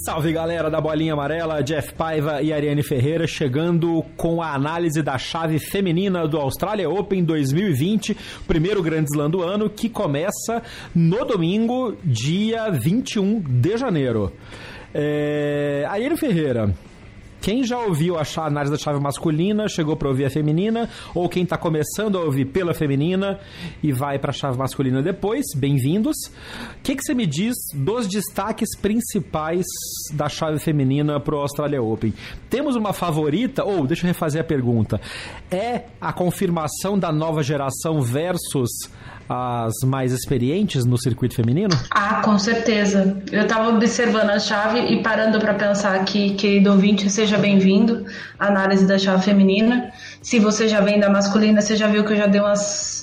Salve galera da Bolinha Amarela, Jeff Paiva e Ariane Ferreira chegando com a análise da chave feminina do Australia Open 2020, primeiro grande slam do ano, que começa no domingo, dia 21 de janeiro. É... Ariane Ferreira, quem já ouviu a análise da chave masculina, chegou para ouvir a feminina, ou quem está começando a ouvir pela feminina e vai para a chave masculina depois, bem-vindos. O que, que você me diz dos destaques principais da chave feminina para o Australia Open? Temos uma favorita, ou deixa eu refazer a pergunta, é a confirmação da nova geração versus as mais experientes no circuito feminino? Ah, com certeza. Eu estava observando a chave e parando para pensar aqui, querido ouvinte, seja bem-vindo à análise da chave feminina. Se você já vem da masculina, você já viu que eu já dei umas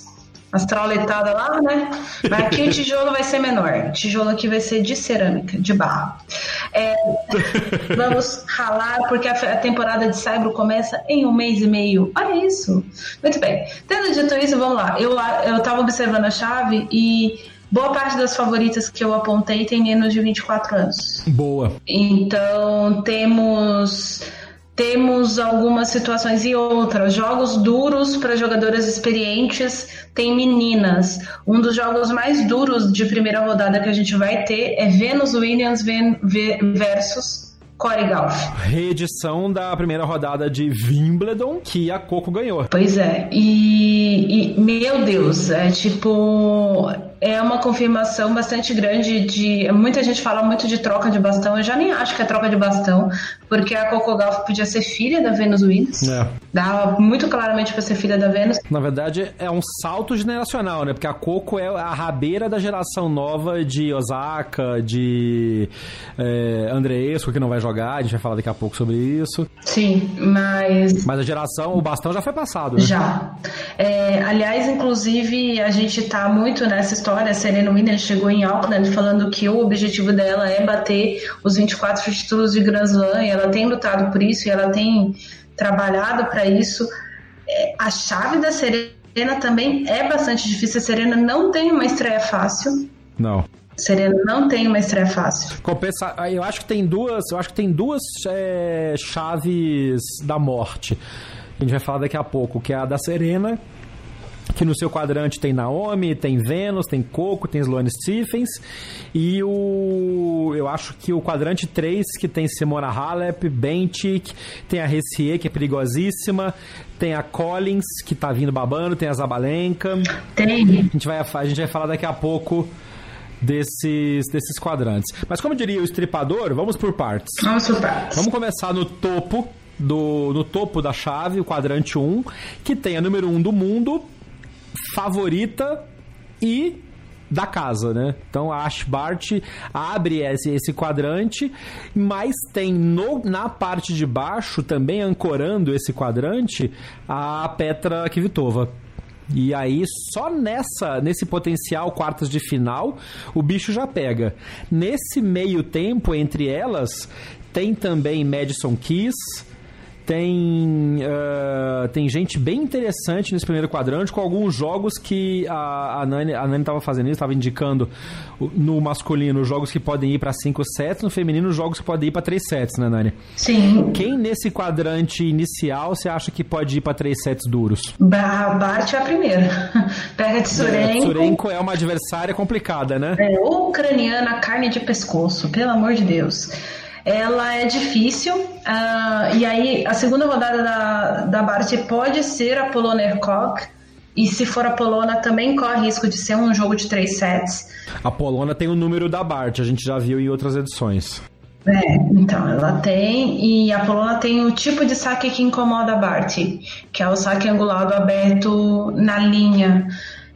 as trauletadas lá, né? Mas aqui o tijolo vai ser menor. O tijolo aqui vai ser de cerâmica, de barro. É, vamos ralar, porque a, temporada de Saibro começa em um mês e meio. Olha isso. Muito bem. Tendo dito isso, vamos lá. Eu, eu tava observando a chave e boa parte das favoritas que eu apontei tem menos de 24 anos. Boa. Então, temos temos algumas situações e outras. Jogos duros para jogadoras experientes, tem meninas. Um dos jogos mais duros de primeira rodada que a gente vai ter é Venus Williams versus Corey Golf. Reedição da primeira rodada de Wimbledon que a Coco ganhou. Pois é. E, e, meu Deus, é tipo é uma confirmação bastante grande de muita gente fala muito de troca de bastão. Eu já nem acho que é troca de bastão, porque a Coco Golf podia ser filha da Venus Williams. É. Dava muito claramente para ser filha da Venus. Na verdade, é um salto generacional, né? Porque a Coco é a rabeira da geração nova de Osaka, de é, Andreesco, que não vai jogar. A gente vai falar daqui a pouco sobre isso. Sim, mas. Mas a geração, o bastão já foi passado, né? Já. É, aliás, inclusive, a gente tá muito nessa história. A Serena Williams chegou em Auckland falando que o objetivo dela é bater os 24 títulos de Grand Slam. E ela tem lutado por isso e ela tem trabalhado para isso. É, a chave da Serena também é bastante difícil. A Serena não tem uma estreia fácil. Não. Serena não tem uma estreia fácil. Compensa, eu acho que tem duas, eu acho que tem duas é, chaves da morte. A gente vai falar daqui a pouco, que é a da Serena, que no seu quadrante tem Naomi, tem Venus, tem Coco, tem Sloane Stephens e o eu acho que o quadrante 3 que tem Simona Halep, Bentic, tem a Ressier que é perigosíssima, tem a Collins que tá vindo babando, tem a Zabalenka. Tem. A gente vai a gente vai falar daqui a pouco desses, desses quadrantes. Mas como diria o estripador, vamos por partes. Vamos por partes. Vamos começar no topo do no topo da chave, o quadrante 1, que tem a número 1 do mundo, favorita e da casa, né? Então a Ash Bart abre esse, esse quadrante, mas tem no, na parte de baixo, também ancorando esse quadrante, a Petra Kvitova. E aí, só nessa, nesse potencial quartas de final, o bicho já pega. Nesse meio tempo entre elas, tem também Madison Keys, tem, uh, tem gente bem interessante nesse primeiro quadrante, com alguns jogos que a, a Nani a Nani estava fazendo isso, estava indicando no masculino jogos que podem ir para 5 sets, no feminino jogos que podem ir para 3 sets, né, Nani? Sim. Quem nesse quadrante inicial você acha que pode ir para 3 sets duros? Bart é a primeira. Pega de Surenko. É, Surenko é uma adversária complicada, né? É, ucraniana, carne de pescoço, pelo amor de Deus. Ela é difícil. Uh, e aí, a segunda rodada da, da Bart pode ser a Polona Erkog. E se for a Polona, também corre risco de ser um jogo de três sets. A Polona tem o número da Bart, a gente já viu em outras edições. É, então, ela tem, e a Polona tem o tipo de saque que incomoda a Bart, que é o saque angulado aberto na linha,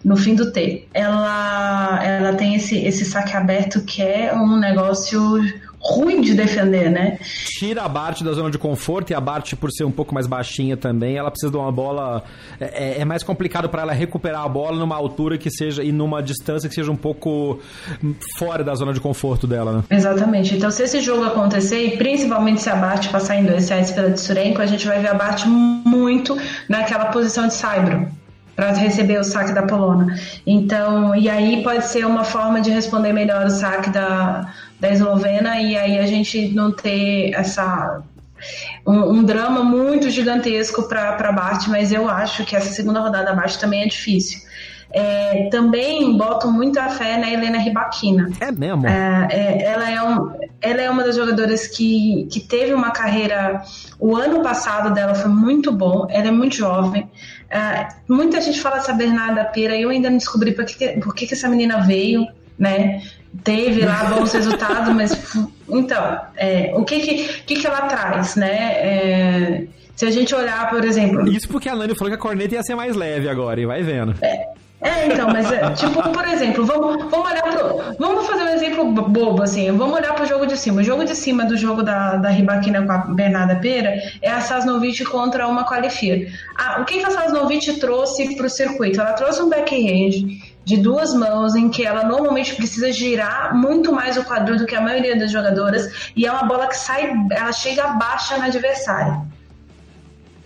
no fim do T. Ela, ela tem esse, esse saque aberto que é um negócio ruim de defender, né? Tira a Bart da zona de conforto e a Bart, por ser um pouco mais baixinha também, ela precisa de uma bola. É, é, é mais complicado para ela recuperar a bola numa altura que seja e numa distância que seja um pouco fora da zona de conforto dela, né? Exatamente. Então, se esse jogo acontecer, e principalmente se a Bart passar em dois sets pela Tsurenko, a gente vai ver a Bart muito naquela posição de saibro para receber o saque da Polona. Então, e aí pode ser uma forma de responder melhor o saque da, da Eslovena e aí a gente não ter essa um, um drama muito gigantesco para Bart, mas eu acho que essa segunda rodada da Bart também é difícil. É, também boto muita fé na Helena Ribaquina. É mesmo? É, é, ela, é um, ela é uma das jogadoras que, que teve uma carreira. O ano passado dela foi muito bom, ela é muito jovem. É, muita gente fala essa Bernarda Pera, eu ainda não descobri por que, por que, que essa menina veio, né? Teve lá bons resultados, mas então, é, o que que, que que ela traz, né? É, se a gente olhar, por exemplo. Isso porque a Nani falou que a corneta ia ser mais leve agora, e vai vendo. É, é, então, mas é, tipo, por exemplo, vamos, vamos olhar pro. Vamos fazer um exemplo bobo, assim. Vamos olhar pro jogo de cima. O jogo de cima do jogo da, da Ribaquina com a Bernarda Pera é a Sasnovic contra uma Qualifier. Ah, o que, que a Sasnovic trouxe pro circuito? Ela trouxe um backhand de duas mãos em que ela normalmente precisa girar muito mais o quadril do que a maioria das jogadoras e é uma bola que sai, ela chega baixa na adversária.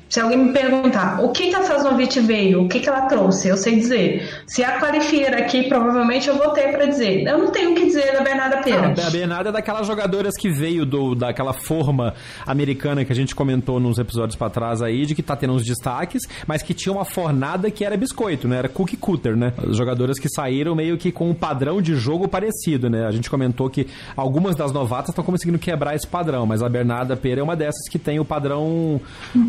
Se alguém me perguntar o que, que a Sasnovic veio, o que, que ela trouxe, eu sei dizer. Se a qualifiera aqui, provavelmente eu vou ter para dizer. Eu não tenho o que dizer da Bernarda Pera. Ah, a Bernarda é daquelas jogadoras que veio do, daquela forma americana que a gente comentou nos episódios para trás aí, de que tá tendo uns destaques, mas que tinha uma fornada que era biscoito, né? Era cookie cutter, né? As jogadoras que saíram meio que com um padrão de jogo parecido, né? A gente comentou que algumas das novatas estão conseguindo quebrar esse padrão, mas a Bernarda Pera é uma dessas que tem o padrão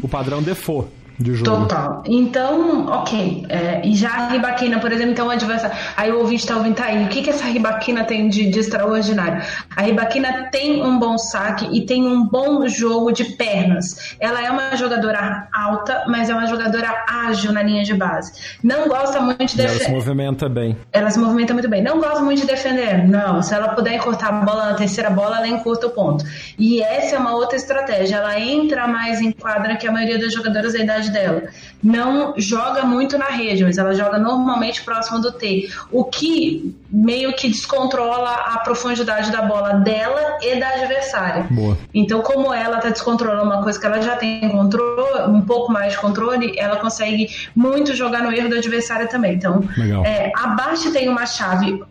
o padrão default de jogo. Total. Então, ok. É, e já a ribaquina, por exemplo, então o adversário. Aí o ouvinte está ouvindo, tá aí, o que, que essa ribaquina tem de, de extraordinário? A ribaquina tem um bom saque e tem um bom jogo de pernas. Ela é uma jogadora alta, mas é uma jogadora ágil na linha de base. Não gosta muito de defender. Ela se movimenta bem. Ela se movimenta muito bem. Não gosta muito de defender. Não. Se ela puder encurtar a bola na terceira bola, ela encurta o ponto. E essa é uma outra estratégia. Ela entra mais em quadra que a maioria das jogadoras da idade dela. Não joga muito na rede, mas ela joga normalmente próximo do T. O que meio que descontrola a profundidade da bola dela e da adversária. Boa. Então, como ela está descontrolando uma coisa que ela já tem controle, um pouco mais de controle, ela consegue muito jogar no erro do adversário também. Então, é, a Bart tem uma chave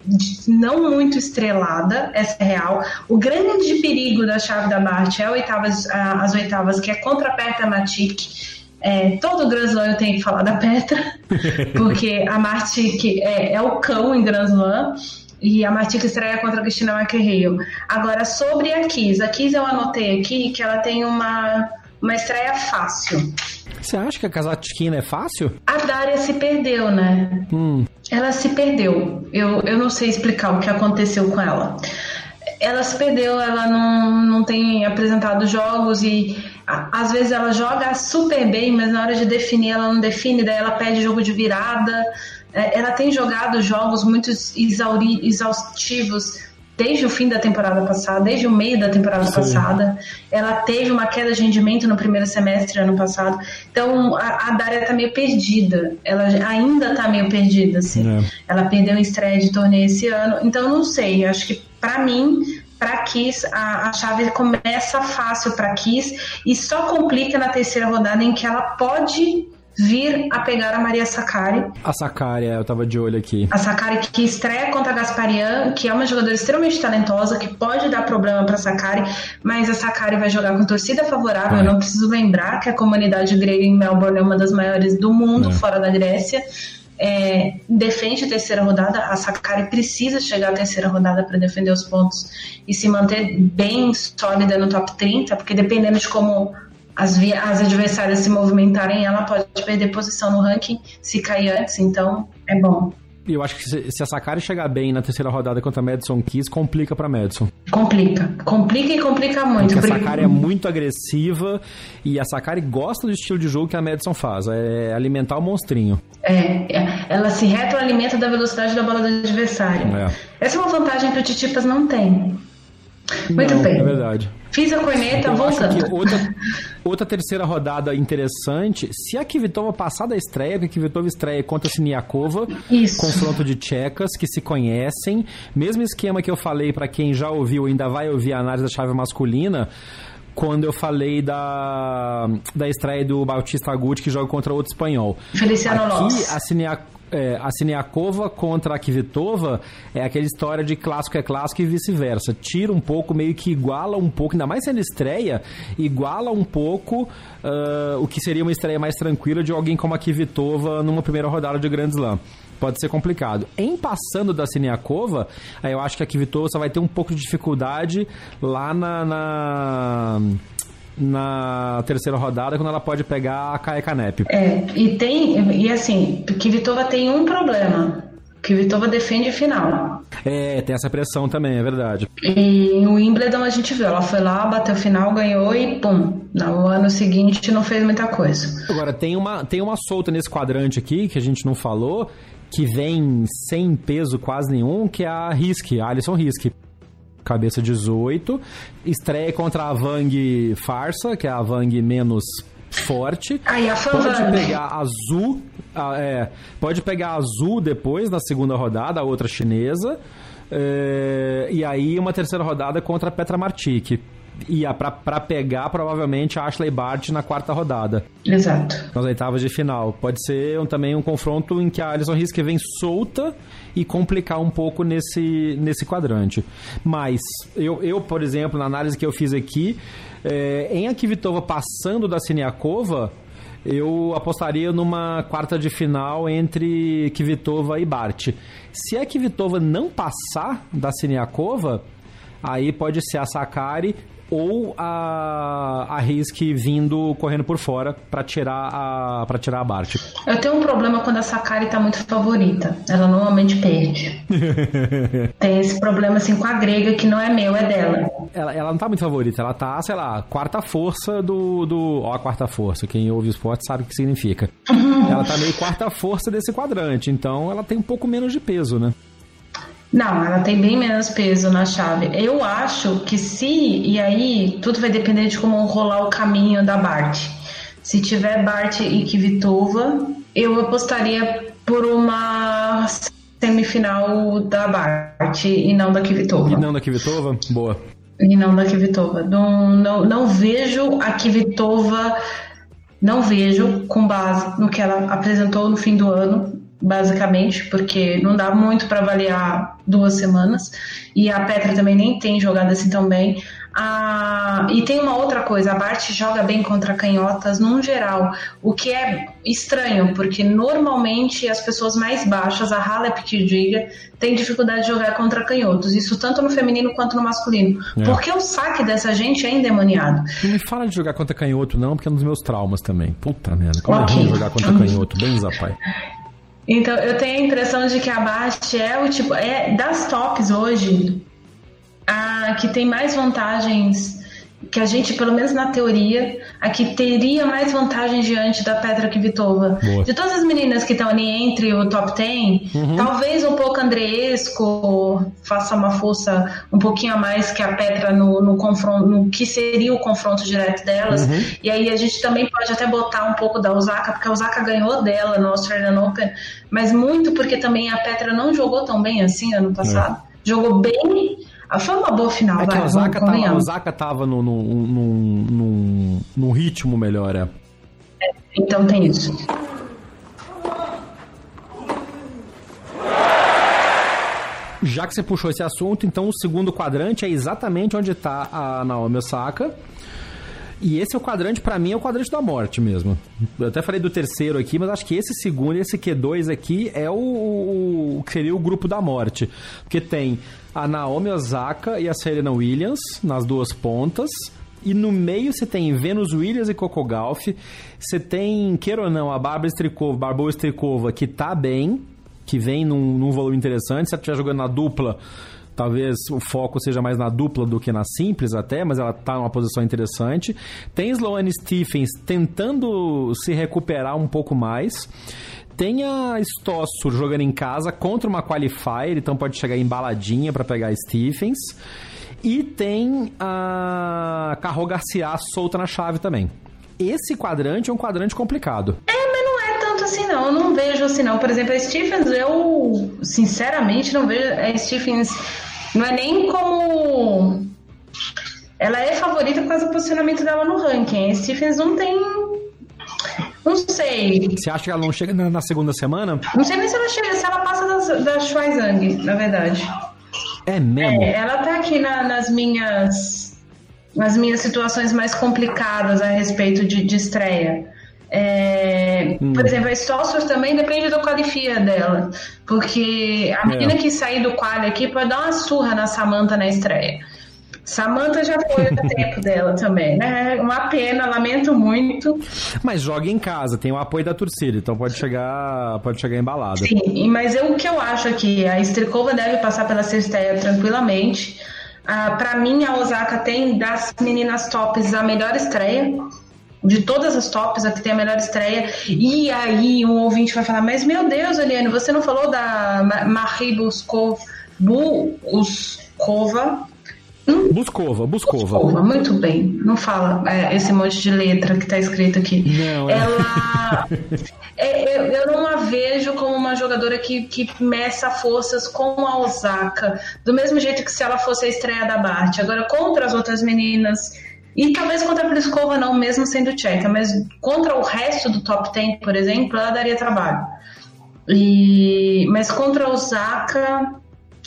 não muito estrelada, essa é real. O grande perigo da chave da Bart é oitavas, as oitavas, que é contra a Perta Matic é, todo Grand Slam eu tenho que falar da Petra, porque a Marti é, é o cão em Grand Slam. E a Martica estreia contra a Cristina McHale. Agora, sobre a Kiss. A Kiss eu anotei aqui que ela tem uma, uma estreia fácil. Você acha que a Kazatkina é fácil? A Daria se perdeu, né? Hum. Ela se perdeu. Eu, eu não sei explicar o que aconteceu com ela. Ela se perdeu, ela não, não tem apresentado jogos e às vezes ela joga super bem, mas na hora de definir ela não define, daí ela pede jogo de virada. É, ela tem jogado jogos muito exaustivos desde o fim da temporada passada, desde o meio da temporada Sim. passada. Ela teve uma queda de rendimento no primeiro semestre ano passado. Então a, a Dária tá meio perdida. Ela ainda tá meio perdida, assim. É. Ela perdeu em estreia de torneio esse ano. Então não sei, acho que para mim para Kiss, a, a chave começa fácil para Kiss e só complica na terceira rodada em que ela pode vir a pegar a Maria Sakari. A Sakari, é, eu tava de olho aqui. A Sakari que estreia contra a Gasparian, que é uma jogadora extremamente talentosa, que pode dar problema para Sakari, mas a Sakari vai jogar com torcida favorável. É. Eu não preciso lembrar que a comunidade grega em Melbourne é uma das maiores do mundo, é. fora da Grécia. é, defende a terceira rodada. A Sakari precisa chegar à terceira rodada para defender os pontos e se manter bem sólida no top 30, porque dependendo de como as, as adversárias se movimentarem, ela pode perder posição no ranking se cair antes, então é bom eu acho que se, a Sakari chegar bem na terceira rodada contra a Madison Keys, complica pra Madison. Complica. Complica e complica muito. Porque a Sakari é muito agressiva e a Sakari gosta do estilo de jogo que a Madison faz. É alimentar o monstrinho. É, é ela se retroalimenta da velocidade da bola do adversário. É. Essa é uma vantagem que o Titipas não tem. Muito não, bem. É verdade. Fiz a corneta, voltando. outra, outra terceira rodada interessante, se a Kvitova passar da estreia, porque a Kvitova estreia contra a Siniakova, Isso. confronto de tchecas que se conhecem, mesmo esquema que eu falei para quem já ouviu, ainda vai ouvir a análise da chave masculina, quando eu falei da, da estreia do Bautista Agut, que joga contra outro espanhol. Feliciano Aqui, Lopes. a Siniakova é, a Siniakova contra a Kvitova é aquela história de clássico é clássico e vice-versa. Tira um pouco, meio que iguala um pouco, ainda mais sendo estreia, iguala um pouco uh, o que seria uma estreia mais tranquila de alguém como a Kvitova numa primeira rodada de Grand Slam pode ser complicado. Em passando da Siniakova, aí eu acho que a Kvitova só vai ter um pouco de dificuldade lá na, na na terceira rodada, quando ela pode pegar a Kaia Kanep. É, e tem, e assim, Kvitova tem um problema. Kvitova defende final. É, tem essa pressão também, é verdade. E no Wimbledon a gente viu, ela foi lá, bateu final, ganhou e pum. No ano seguinte não fez muita coisa. Agora, tem uma, tem uma solta nesse quadrante aqui, que a gente não falou, que vem sem peso quase nenhum, que é a Risk, a Alison Risk cabeça 18. Estreia contra a Vang Farsa, que é a Vang menos forte. Pode pegar azul, é, pode pegar azul depois na segunda rodada, a outra chinesa. É, e aí uma terceira rodada contra a Petra Martic ia para pegar provavelmente a Ashley Bart na quarta rodada. Exato. Nas oitavas de final. Pode ser um, também um confronto em que a Alison Riske vem solta e complicar um pouco nesse, nesse quadrante. Mas eu, eu, por exemplo, na análise que eu fiz aqui, é, em Akivitova passando da Siniakova, eu apostaria numa quarta de final entre Kvitova e Bart. Se a Kvitova não passar da Siniakova, aí pode ser a Sakari ou a, a Risk vindo correndo por fora para tirar a para tirar a Bart. Eu tenho um problema quando a Sakari tá muito favorita. Ela normalmente perde. Tem esse problema assim com a grega que não é meu, é dela. Ela, ela não tá muito favorita, ela tá, sei lá, quarta força do do, ó, a quarta força. Quem ouve o esporte sabe o que significa. ela tá meio quarta força desse quadrante, então ela tem um pouco menos de peso, né? Não, ela tem bem menos peso na chave. Eu acho que se, e aí tudo vai depender de como rolar o caminho da Bart. Se tiver Bart e Kvitova, eu apostaria por uma semifinal da Bart e não da Kvitova. E não da Kvitova? Boa. E não da Kvitova. Não, não, não vejo a Kvitova, não vejo com base no que ela apresentou no fim do ano, basicamente, porque não dá muito para avaliar duas semanas. E a Petra também nem tem jogado assim tão bem. Ah, e tem uma outra coisa, a Bart joga bem contra canhotas num geral, o que é estranho, porque normalmente as pessoas mais baixas, a Halep que diga, tem dificuldade de jogar contra canhotos, isso tanto no feminino quanto no masculino. É. Porque o saque dessa gente é endemoniado. Não me fala de jogar contra canhoto, não, porque é um dos meus traumas também. Puta merda, como okay. é ruim jogar contra canhoto, bem zapai. Então, eu tenho a impressão de que a Bast é o tipo. É, das tops hoje, a que tem mais vantagens que a gente, pelo menos na teoria, aqui teria mais vantagem diante da Petra Kvitova. Boa. De todas as meninas que estão ali entre o top 10, uhum. talvez um pouco Andreesco faça uma força um pouquinho a mais que a Petra no, no confronto, no que seria o confronto direto delas. Uhum. E aí a gente também pode até botar um pouco da Osaka, porque a Osaka ganhou dela no Australian Open, mas muito porque também a Petra não jogou tão bem assim ano passado. Uhum. Jogou bem, foi uma boa final, é vai, que a Osaka, tava, a Osaka tava num, num, num, num ritmo melhor, é. é. Então tem isso. Já que você puxou esse assunto, então o segundo quadrante é exatamente onde está a Naomi Osaka. E esse é o quadrante, para mim, é o quadrante da morte mesmo. Eu até falei do terceiro aqui, mas acho que esse segundo, esse Q2 aqui, é o, o, que seria o grupo da morte. Porque tem a Naomi Osaka e a Serena Williams nas duas pontas. E no meio você tem Venus Williams e Coco Gauff. Você tem, queira ou não, a Bárbara Strikova, Barboa Strikova, que tá bem, que vem num, num volume interessante. Se ela estiver jogando na dupla, talvez o foco seja mais na dupla do que na simples até, mas ela está numa posição interessante. Tem Sloane Stephens tentando se recuperar um pouco mais. Tem a Stosso jogando em casa contra uma qualifier, então pode chegar embaladinha para pegar Stephens. E tem a Carro Garcia solta na chave também. Esse quadrante é um quadrante complicado. É, mas não é tanto assim não. Eu não vejo assim não. Por exemplo, a Stephens, eu sinceramente não vejo a Stephens não é nem como. Ela é favorita por causa do posicionamento dela no ranking. A Stephens não tem. Não sei. Você acha que ela não chega na, segunda semana? Não sei nem se ela chega, se ela passa das, da Schweizang, na verdade. É mesmo? É, ela tá aqui na, nas minhas. Nas minhas situações mais complicadas a respeito de, de estreia. É, hum. Por exemplo, a Stossor também depende da qualifia dela. Porque a menina é. que sair do quali aqui pode dar uma surra na Samanta na estreia. Samanta já foi o tempo dela também, né? Uma pena, lamento muito. Mas joga em casa, tem o apoio da torcida, então pode chegar, pode chegar embalada. Sim, mas eu, o que eu acho aqui, a Strikova deve passar pela estreia tranquilamente. Ah, para mim, a Osaka tem das meninas tops a melhor estreia de todas as tops, a que tem a melhor estreia. E aí um ouvinte vai falar, mas meu Deus, Eliane, você não falou da Marie Buskova, Buskova, Hum? Buscova, Buscova. Buscova, muito bem. Não fala é, esse monte de letra que está escrito aqui. Não, é. Ela. é, eu, eu, não a vejo como uma jogadora que, que meça forças com a Osaka. Do mesmo jeito que se ela fosse a estreia da Bart. Agora, contra as outras meninas e talvez contra a Pliskova não, mesmo sendo tcheca, mas contra o resto do top 10, por exemplo, ela daria trabalho. E, mas contra a Osaka,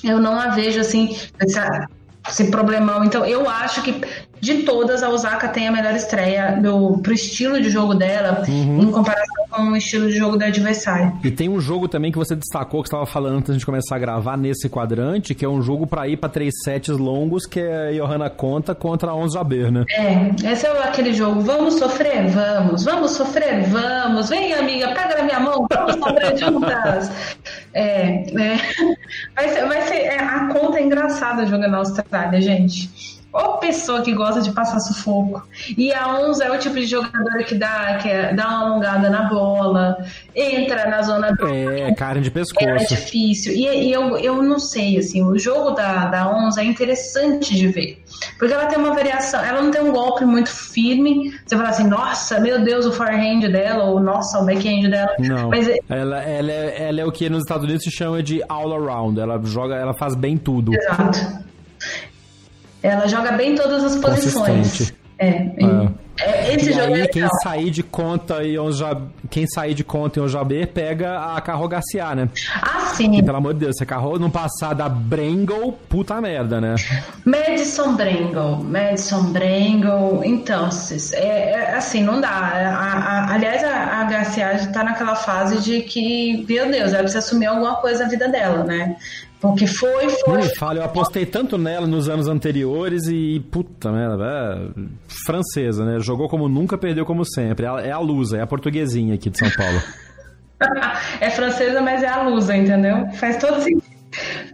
eu não a vejo assim, essa, esse problemão. Então, eu acho que de todas, a Osaka tem a melhor estreia do, pro estilo de jogo dela, uhum. em comparação com o estilo de jogo do adversário. E tem um jogo também que você destacou, que estava falando antes de começar a gravar nesse quadrante, que é um jogo para ir para três sets longos, que é Johanna Conta contra a Ons Jaber, né? É, esse é aquele jogo. Vamos sofrer? Vamos. Vamos sofrer? Vamos. Vem, amiga, pega na minha mão, vamos sofrer juntas. É, é. Vai ser, vai ser é, a conta é engraçada jogando na Austrália, gente. Ou pessoa que gosta de passar sufoco. E a Onze é o tipo de jogadora que dá, que é, dá uma alongada na bola, entra na zona do. É, cara de pescoço. É difícil. E, e, eu, eu não sei, assim, o jogo da, da Onze é interessante de ver. Porque ela tem uma variação, ela não tem um golpe muito firme. Você fala assim, nossa, meu Deus, o forehand dela, ou nossa, o backhand dela. Não. Mas, é ela, ela, é, ela é o que nos Estados Unidos se chama de all around. Ela joga, ela faz bem tudo. Exato. Ela joga bem todas as posições. É, é. é. Esse e jogo aí, é quem sair de conta e quem sair de conta em Ojabê pega a Carro Garcia, né? Ah, sim. E, pelo amor de Deus, se a Carro não passar da Brengle, puta merda, né? Madison Brengle, Madison Brengle, então, é, é, assim, não dá. A, a, aliás, a, a Garcia já tá naquela fase de que, meu Deus, ela precisa assumir alguma coisa na vida dela, né? Porque foi, foi. Me fala, eu apostei tanto nela nos anos anteriores e, puta merda, é francesa, né? Jogou como nunca, perdeu como sempre. É a Lusa, é a portuguesinha aqui de São Paulo. é francesa, mas é a Lusa, entendeu? Faz todo sentido.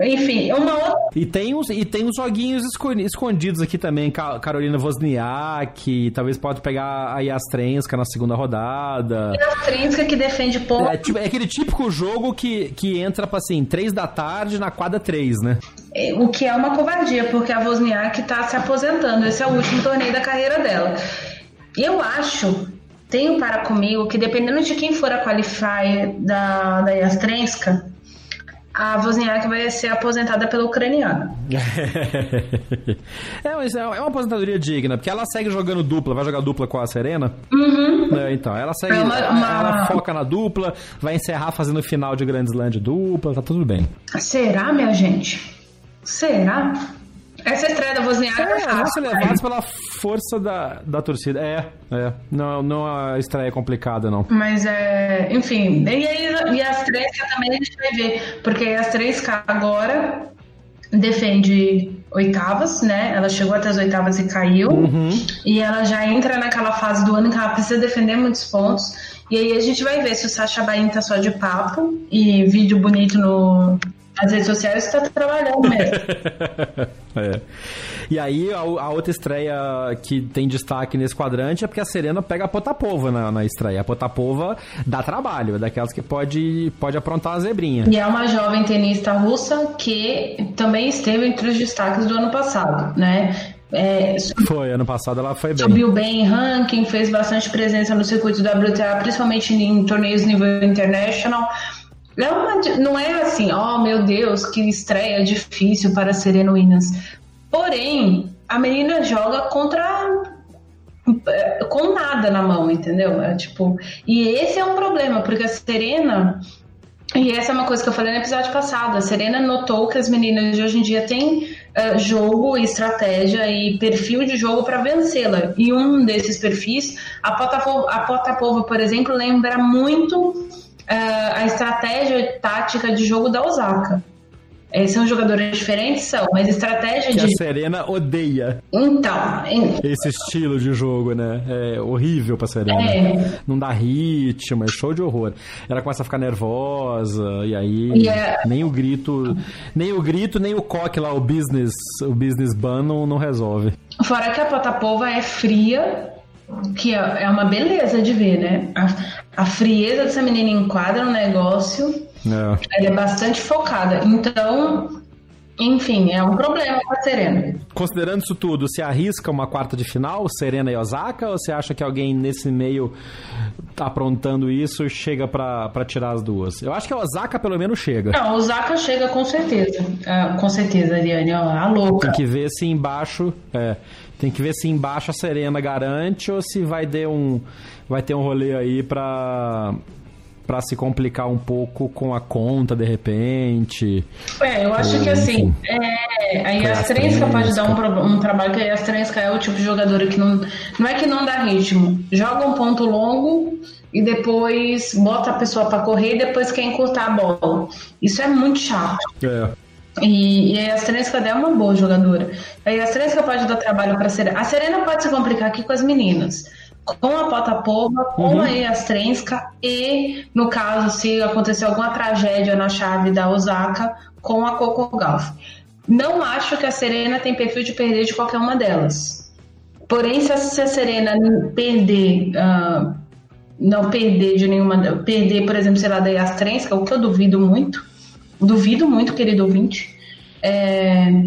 Enfim, uma outra. E tem os, e tem os joguinhos escondidos aqui também. Carolina Wozniak, talvez pode pegar a Yastrenska na segunda rodada. Yastrenska que defende pouco. É, tipo, é, aquele típico jogo que, que entra pra assim, 3 da tarde na quadra 3, né? É, o que é uma covardia, porque a Wozniak tá se aposentando. Esse é o último torneio da carreira dela. Eu acho tenho para comigo que dependendo de quem for a qualifier da, da Yastrenska, a Wozniak vai ser aposentada pela ucraniana. é, mas é, é uma aposentadoria digna, porque ela segue jogando dupla, vai jogar dupla com a Serena. Uhum. É, então, ela segue, é uma, uma... ela foca na dupla, vai encerrar fazendo final de Grand Slam de dupla, tá tudo bem. Será, minha gente? Será? Essa estreia da Wozniak é, é ser levados pela força da, da torcida. É, é. Não, não a estreia é complicada, não. Mas é. Enfim, e, aí, e as três também a gente vai ver. Porque as três K agora defende oitavas, né? Ela chegou até as oitavas e caiu. Uhum. E ela já entra naquela fase do ano que ela precisa defender muitos pontos. E aí a gente vai ver se o Sacha Bain tá só de papo e vídeo bonito no, nas redes sociais está trabalhando mesmo. é. E aí, a, a, outra estreia que tem destaque nesse quadrante é porque a Serena pega a Potapova na, na estreia. A Potapova dá trabalho, é daquelas que pode, pode aprontar uma zebrinha. E é uma jovem tenista russa que também esteve entre os destaques do ano passado, né? É, foi, ano passado ela foi bem. Subiu bem em ranking, fez bastante presença no circuito WTA, principalmente em torneios nível international. Uma, não é assim, oh meu Deus, que estreia difícil para Serena Williams. Porém, a menina joga contra é, com nada na mão, entendeu? É tipo, e esse é um problema, porque a Serena e essa é uma coisa que eu falei no episódio passado. A Serena notou que as meninas de hoje em dia têm uh, jogo, estratégia e perfil de jogo para vencê-la. E um desses perfis, a Potapova, a Potapova, por exemplo, lembra muito a estratégia tática de jogo da Osaka. É, são jogadores diferentes, são, mas estratégia que de. A Serena odeia. Então. Esse estilo de jogo, né? É horrível pra Serena. É. Não dá ritmo, é show de horror. Ela começa a ficar nervosa, e aí yeah. É nem o grito. Nem o grito, nem o coque lá, o business, o business ban não, não resolve. Fora que a Potapova é fria, que é, é uma beleza de ver, né? A, a frieza dessa menina enquadra um negócio. É. Ela é bastante focada. Então, enfim, é um problema com a Serena. Considerando isso tudo, se arrisca uma quarta de final, Serena e Osaka, ou você acha que alguém nesse meio tá aprontando isso chega para tirar as duas? Eu acho que a Osaka pelo menos chega. Não, a Osaka chega com certeza. Ah, com certeza, Ariane, ó, a louca. Tem que ver se embaixo. É, tem que ver se embaixo a Serena garante ou se vai ter um, vai ter um rolê aí pra, para se complicar um pouco com a conta de repente. É, eu acho ou, que assim, é, a Yastrenska pode dar um, um trabalho que a Yastrenska é o tipo de jogadora que não, não é que não dá ritmo, joga um ponto longo e depois bota a pessoa para correr e depois quer encurtar a bola. Isso é muito chato. É. E, e a Yastrenska é uma boa jogadora. A Yastrenska pode dar trabalho para a Serena. A Serena pode se complicar aqui com as meninas. Com a Potapova, com uhum. a Yastrenska e, no caso, se acontecer alguma tragédia na chave da Osaka, com a Coco Gauff. Não acho que a Serena tem perfil de perder de qualquer uma delas. Porém, se a, se a Serena perder, uh, não perder de nenhuma, perder, por exemplo, sei lá, da Yastrenska, o que eu duvido muito, Duvido muito, querido ouvinte. É,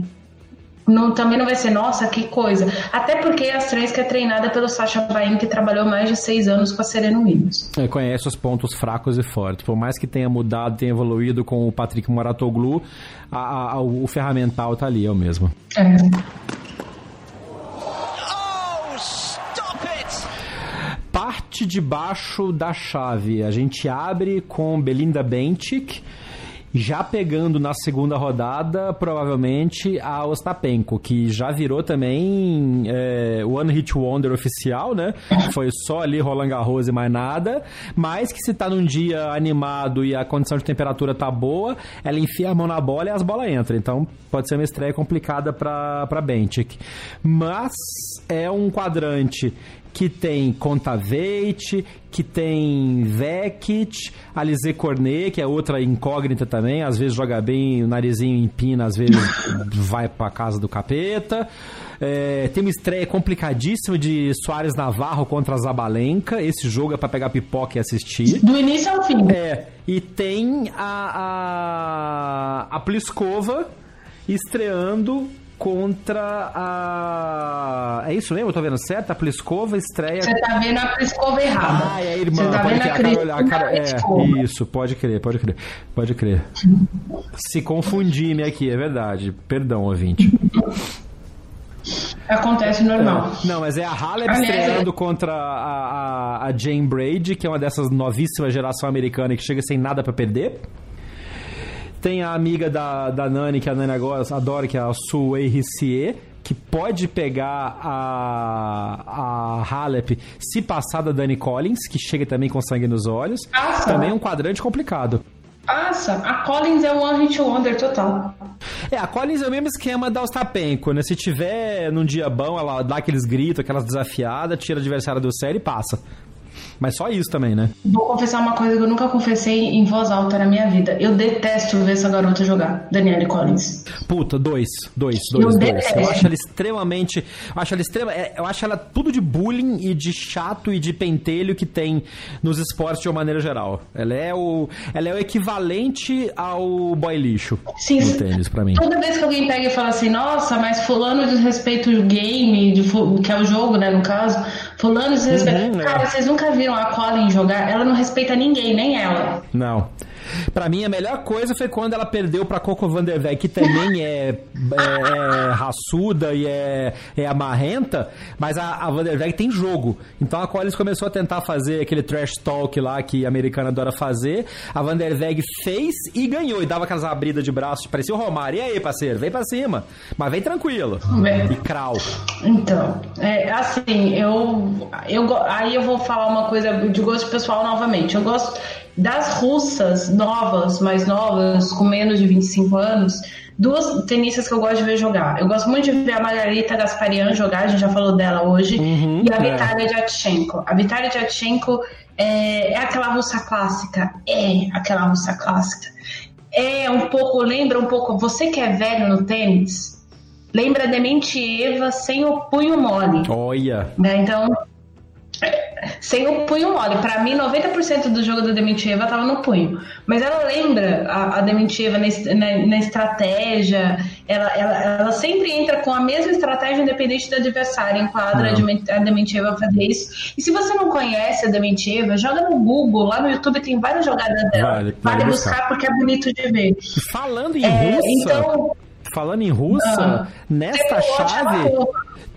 não, também não vai ser, nossa, que coisa. Até porque a Astrenska é treinada pelo Sasha Bain, que trabalhou mais de seis anos com a Serena Williams. É, conhece os pontos fracos e fortes. Por mais que tenha mudado, tenha evoluído com o Patrick Moratoglu, a, a, o ferramental tá ali, é o mesmo. É. Parte de baixo da chave. A gente abre com Belinda Bencic já pegando na segunda rodada, provavelmente, a Ostapenko, que já virou também é, One Hit Wonder oficial, né? Foi só ali Roland Garros e mais nada. Mas que se tá num dia animado e a condição de temperatura tá boa, ela enfia a mão na bola e as bolas entram. Então pode ser uma estreia complicada para Bentic. Mas é um quadrante que tem Contaveit, que tem Vekit, Alizé Cornet, que é outra incógnita também, às vezes joga bem, o narizinho empina, às vezes vai para casa do capeta. É, tem uma estreia complicadíssima de Soares Navarro contra Zabalenka. Esse jogo é para pegar pipoca e assistir. Do início ao fim. É. E tem a, a, a Pliskova estreando contra a. É isso mesmo? Eu tô vendo certo? A Pliskova estreia. Você tá vendo a Pliskova errada. Ah, é a irmã. Você tá pode vendo a, a, cara, é, Isso, pode crer, pode crer. Pode crer. Se confundi-me aqui, é verdade. Perdão, ouvinte. Acontece normal. É, não, mas é a Halep estreando contra a, a, a Jane Braid, que é uma dessas novíssimas geração americana que chega sem nada para perder. Tem a amiga da, da Nani, que a Nani agora adora, que é a Sue Rissier, que pode pegar a, a Halep se passar da Dani Collins, que chega também com sangue nos olhos. Nossa. Também é um quadrante complicado. Nossa, a Collins é um One Hit Wonder total. É, a Collins é o mesmo esquema da Ostapenko, né? Se tiver num dia bom, ela dá aqueles gritos, aquelas desafiadas, tira o adversário do sério e passa. Mas só isso também, né? Vou confessar uma coisa que eu nunca confessei em voz alta na minha vida. Eu detesto ver essa garota jogar, Danielle Collins. Puta, dois, dois, dois, eu dois. Detesto. Eu acho ela extremamente. Eu acho ela extrema. É, eu acho ela tudo de bullying e de chato e de pentelho que tem nos esportes de uma maneira geral. Ela é o. Ela é o equivalente ao boy lixo Sim, no tênis, pra mim. Toda vez que alguém pega e fala assim, nossa, mas fulano desrespeita o game, de, que é o jogo, né, no caso, fulano desrespeita. Uhum, Cara, é. vocês nunca viram a Colin jogar, ela não respeita ninguém, nem ela. Não. Pra mim, a melhor coisa foi quando ela perdeu pra Coco Vanderweg, que também é, é, é raçuda e é, é amarrenta, mas a, a Vanderweg tem jogo. Então a Collins começou a tentar fazer aquele trash talk lá que a americana adora fazer. A Vanderweg fez e ganhou. E dava aquelas abridas de braços, parecia o Romário. E aí, parceiro, vem pra cima. Mas vem tranquilo. E crau. Então, é, assim, eu, eu. Aí eu vou falar uma coisa de gosto pessoal novamente. Eu gosto das russas novas, mais novas, com menos de 25 anos, duas tenistas que eu gosto de ver jogar. Eu gosto muito de ver a Margarita Gasparian jogar, a gente já falou dela hoje, uhum, e a é. Vitalia Diatchenko. A Vitalia Diatchenko é, é aquela russa clássica, é aquela russa clássica. É um pouco, lembra um pouco, você que é velho no tênis, lembra Dementieva sem o punho mole. Olha. Né? Então, sem o punho mole. Para mim, 90% do jogo da Dementieva tava no punho. Mas ela lembra a, a Dementieva na, na, na, estratégia. Ela, ela, ela sempre entra com a mesma estratégia, independente do adversário. Enquadra não. a Dementieva fazer isso. E se você não conhece a Dementieva, joga no Google. Lá no YouTube tem várias jogadas dela. Vale, vale buscar. buscar porque é bonito de ver. Falando em é, russa. Então, falando em russa, nesta chave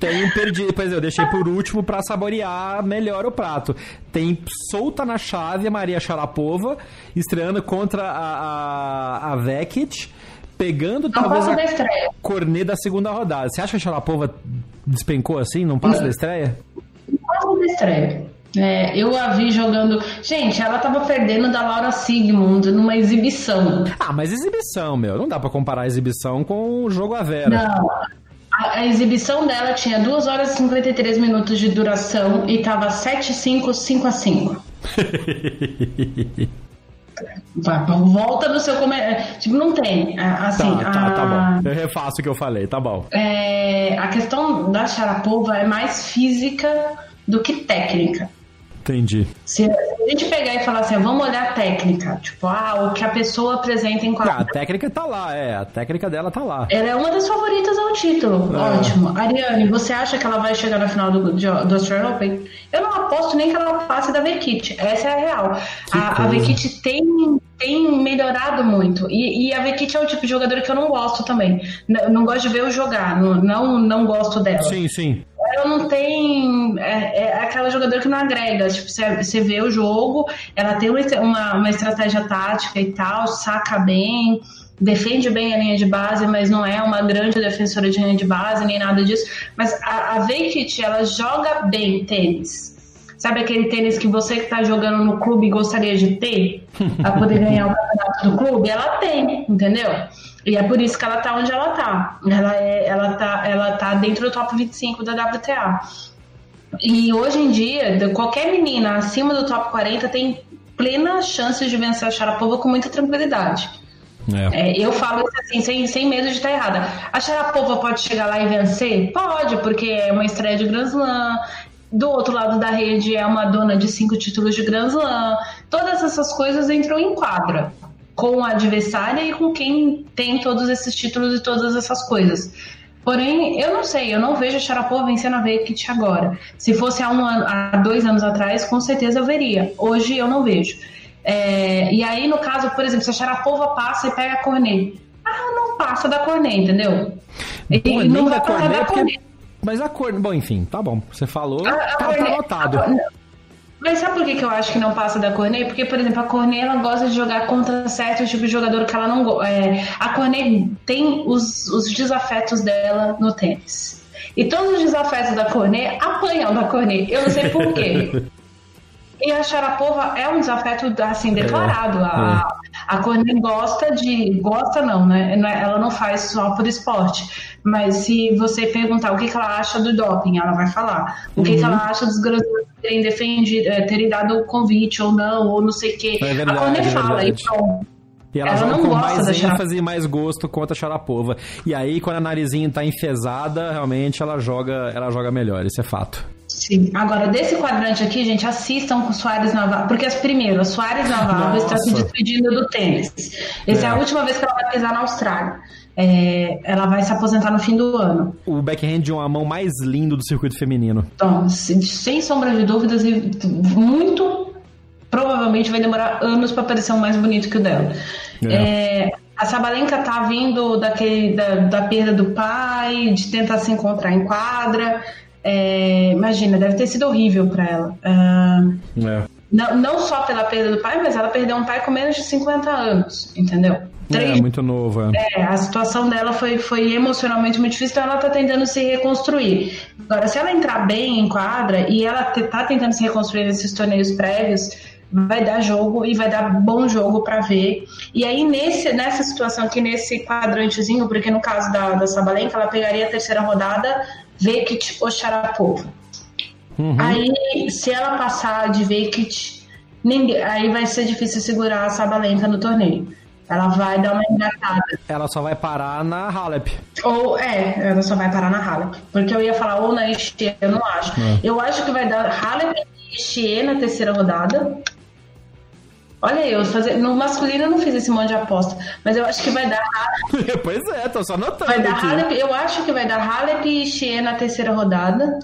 tem um perdido, pois eu deixei por último para saborear melhor o prato. Tem solta na chave a Maria Sharapova, estreando contra a, a, a Vekit, pegando não talvez a cornê da segunda rodada. Você acha que a Sharapova despencou assim? Não passa não. da estreia? Não passa da estreia. É, eu a vi jogando. Gente, ela tava perdendo da Laura Sigmund numa exibição. Ah, mas exibição, meu. Não dá para comparar a exibição com o jogo a Vera. Não. A, a, exibição dela tinha 2 horas e 53 minutos de duração e tava 7-5, 5 a 5. Volta no seu comentário. Tipo, não tem. Assim, tá, tá, a... tá bom. Eu refaço o que eu falei, tá bom. É, a questão da Sharapova é mais física do que técnica. Entendi. Se a gente pegar e falar assim, vamos olhar a técnica, tipo, ah, o que a pessoa apresenta em quadra. Ah, a técnica tá lá, é, a técnica dela tá lá. Ela é uma das favoritas ao título, é. ótimo. Ariane, você acha que ela vai chegar na final do, do Australian Open? Eu não aposto nem que ela passe da Vekit, essa é a real. a, a Vekit tem, tem melhorado muito, e, e a Vekit é o tipo de jogador que eu não gosto também. Não, não gosto de ver eu jogar, não, não, não gosto dela. Sim, sim ela não tem. É, é, aquela jogadora que não agrega. Tipo, você, você vê o jogo, ela tem uma, uma estratégia tática e tal, saca bem, defende bem a linha de base, mas não é uma grande defensora de linha de base, nem nada disso. Mas a, a Veikit, ela joga bem tênis. Sabe aquele tênis que você que está jogando no clube gostaria de ter? para poder ganhar o campeonato do clube? Ela tem, entendeu? E é por isso que ela tá onde ela tá. Ela, é, ela, tá, ela tá dentro do top 25 da WTA. E hoje em dia, qualquer menina acima do top 40 tem plena chance de vencer a Sharapova com muita tranquilidade. É. É, eu falo isso assim, sem, sem medo de estar errada. A Sharapova pode chegar lá e vencer? Pode, porque é uma estreia de Grand Slam. Do outro lado da rede é uma dona de cinco títulos de Grand Slam. Todas essas coisas entram em quadra com a adversária e com quem tem todos esses títulos e todas essas coisas. Porém, eu não sei, eu não vejo a Sharapova vencendo a Vekic agora. Se fosse há, um ano, há dois anos atrás, com certeza eu veria. Hoje eu não vejo. É, e aí, no caso, por exemplo, se a Sharapova passa e pega a Cornet, ah, não passa da Cornet, entendeu? E, não vai passar da Cornet. Mas a Cornet, bom, enfim, tá bom. Você falou, a, tá, a tá Cornet, tá anotado. A, Mas sabe por que, que eu acho que não passa da Cornet? Porque, por exemplo, a Cornet ela gosta de jogar contra certo tipo de jogador que ela não gosta. É, a Cornet tem os, os desafetos dela no tênis. E todos os desafetos da Cornet apanham da Cornet. Eu não sei por quê. E a Sharapova é um desafeto assim declarado. É, a, é. A Cornet gosta de. Gosta não, né? É, ela não faz só por esporte. Mas se você perguntar o que, que ela acha do doping, ela vai falar. O que, uhum. que ela acha dos grandes terem defendido, terem dado o convite ou não, ou não sei o quê. É verdade, a Cornet é fala, e pronto. E ela, ela joga com mais ênfase e mais gosto contra a Sharapova. E aí, quando a narizinha tá enfesada, realmente ela joga, ela joga melhor, isso é fato. Sim. Agora, desse quadrante aqui, gente, assistam com o Soares Navarro. Porque, as primeiro, a Soares Navarro está se despedindo do tênis. Essa é. é. a última vez que ela vai pisar na Austrália. É, ela vai se aposentar no fim do ano. O backhand de uma mão mais lindo do circuito feminino. Então, sem sombra de dúvidas, muito provavelmente vai demorar anos para parecer um mais bonito que o dela. É. É, a Sabalenka tá vindo daquele, da, da perda do pai, de tentar se encontrar em quadra. É, imagina, deve ter sido horrível para ela. Uh, é. não, não só pela perda do pai, mas ela perdeu um pai com menos de 50 anos, entendeu? É, Três, é, muito nova. É. a situação dela foi, foi emocionalmente muito difícil, então ela tá tentando se reconstruir. Agora, se ela entrar bem em quadra e ela tá tentando se reconstruir nesses torneios prévios, vai dar jogo e vai dar bom jogo para ver. E aí, nesse, nessa situação aqui, nesse quadrantezinho, porque no caso da, da Sabalenka, ela pegaria a terceira rodada Vekit ou Sharapova. Uhum. Aí, se ela passar de Vekit, ninguém, aí vai ser difícil segurar a Sabalenka no torneio. Ela vai dar uma engatada. Ela só vai parar na Halep. Ou, é, ela só vai parar na Halep. Porque eu ia falar ou na Estie, eu não acho. É. Eu acho que vai dar Halep e Estie na terceira rodada. Olha, eu fazer, no masculino eu não fiz esse monte de aposta, mas eu acho que vai dar pois é, tô só notando. Vai dar Halep, eu acho que vai dar Halep e Xie na terceira rodada.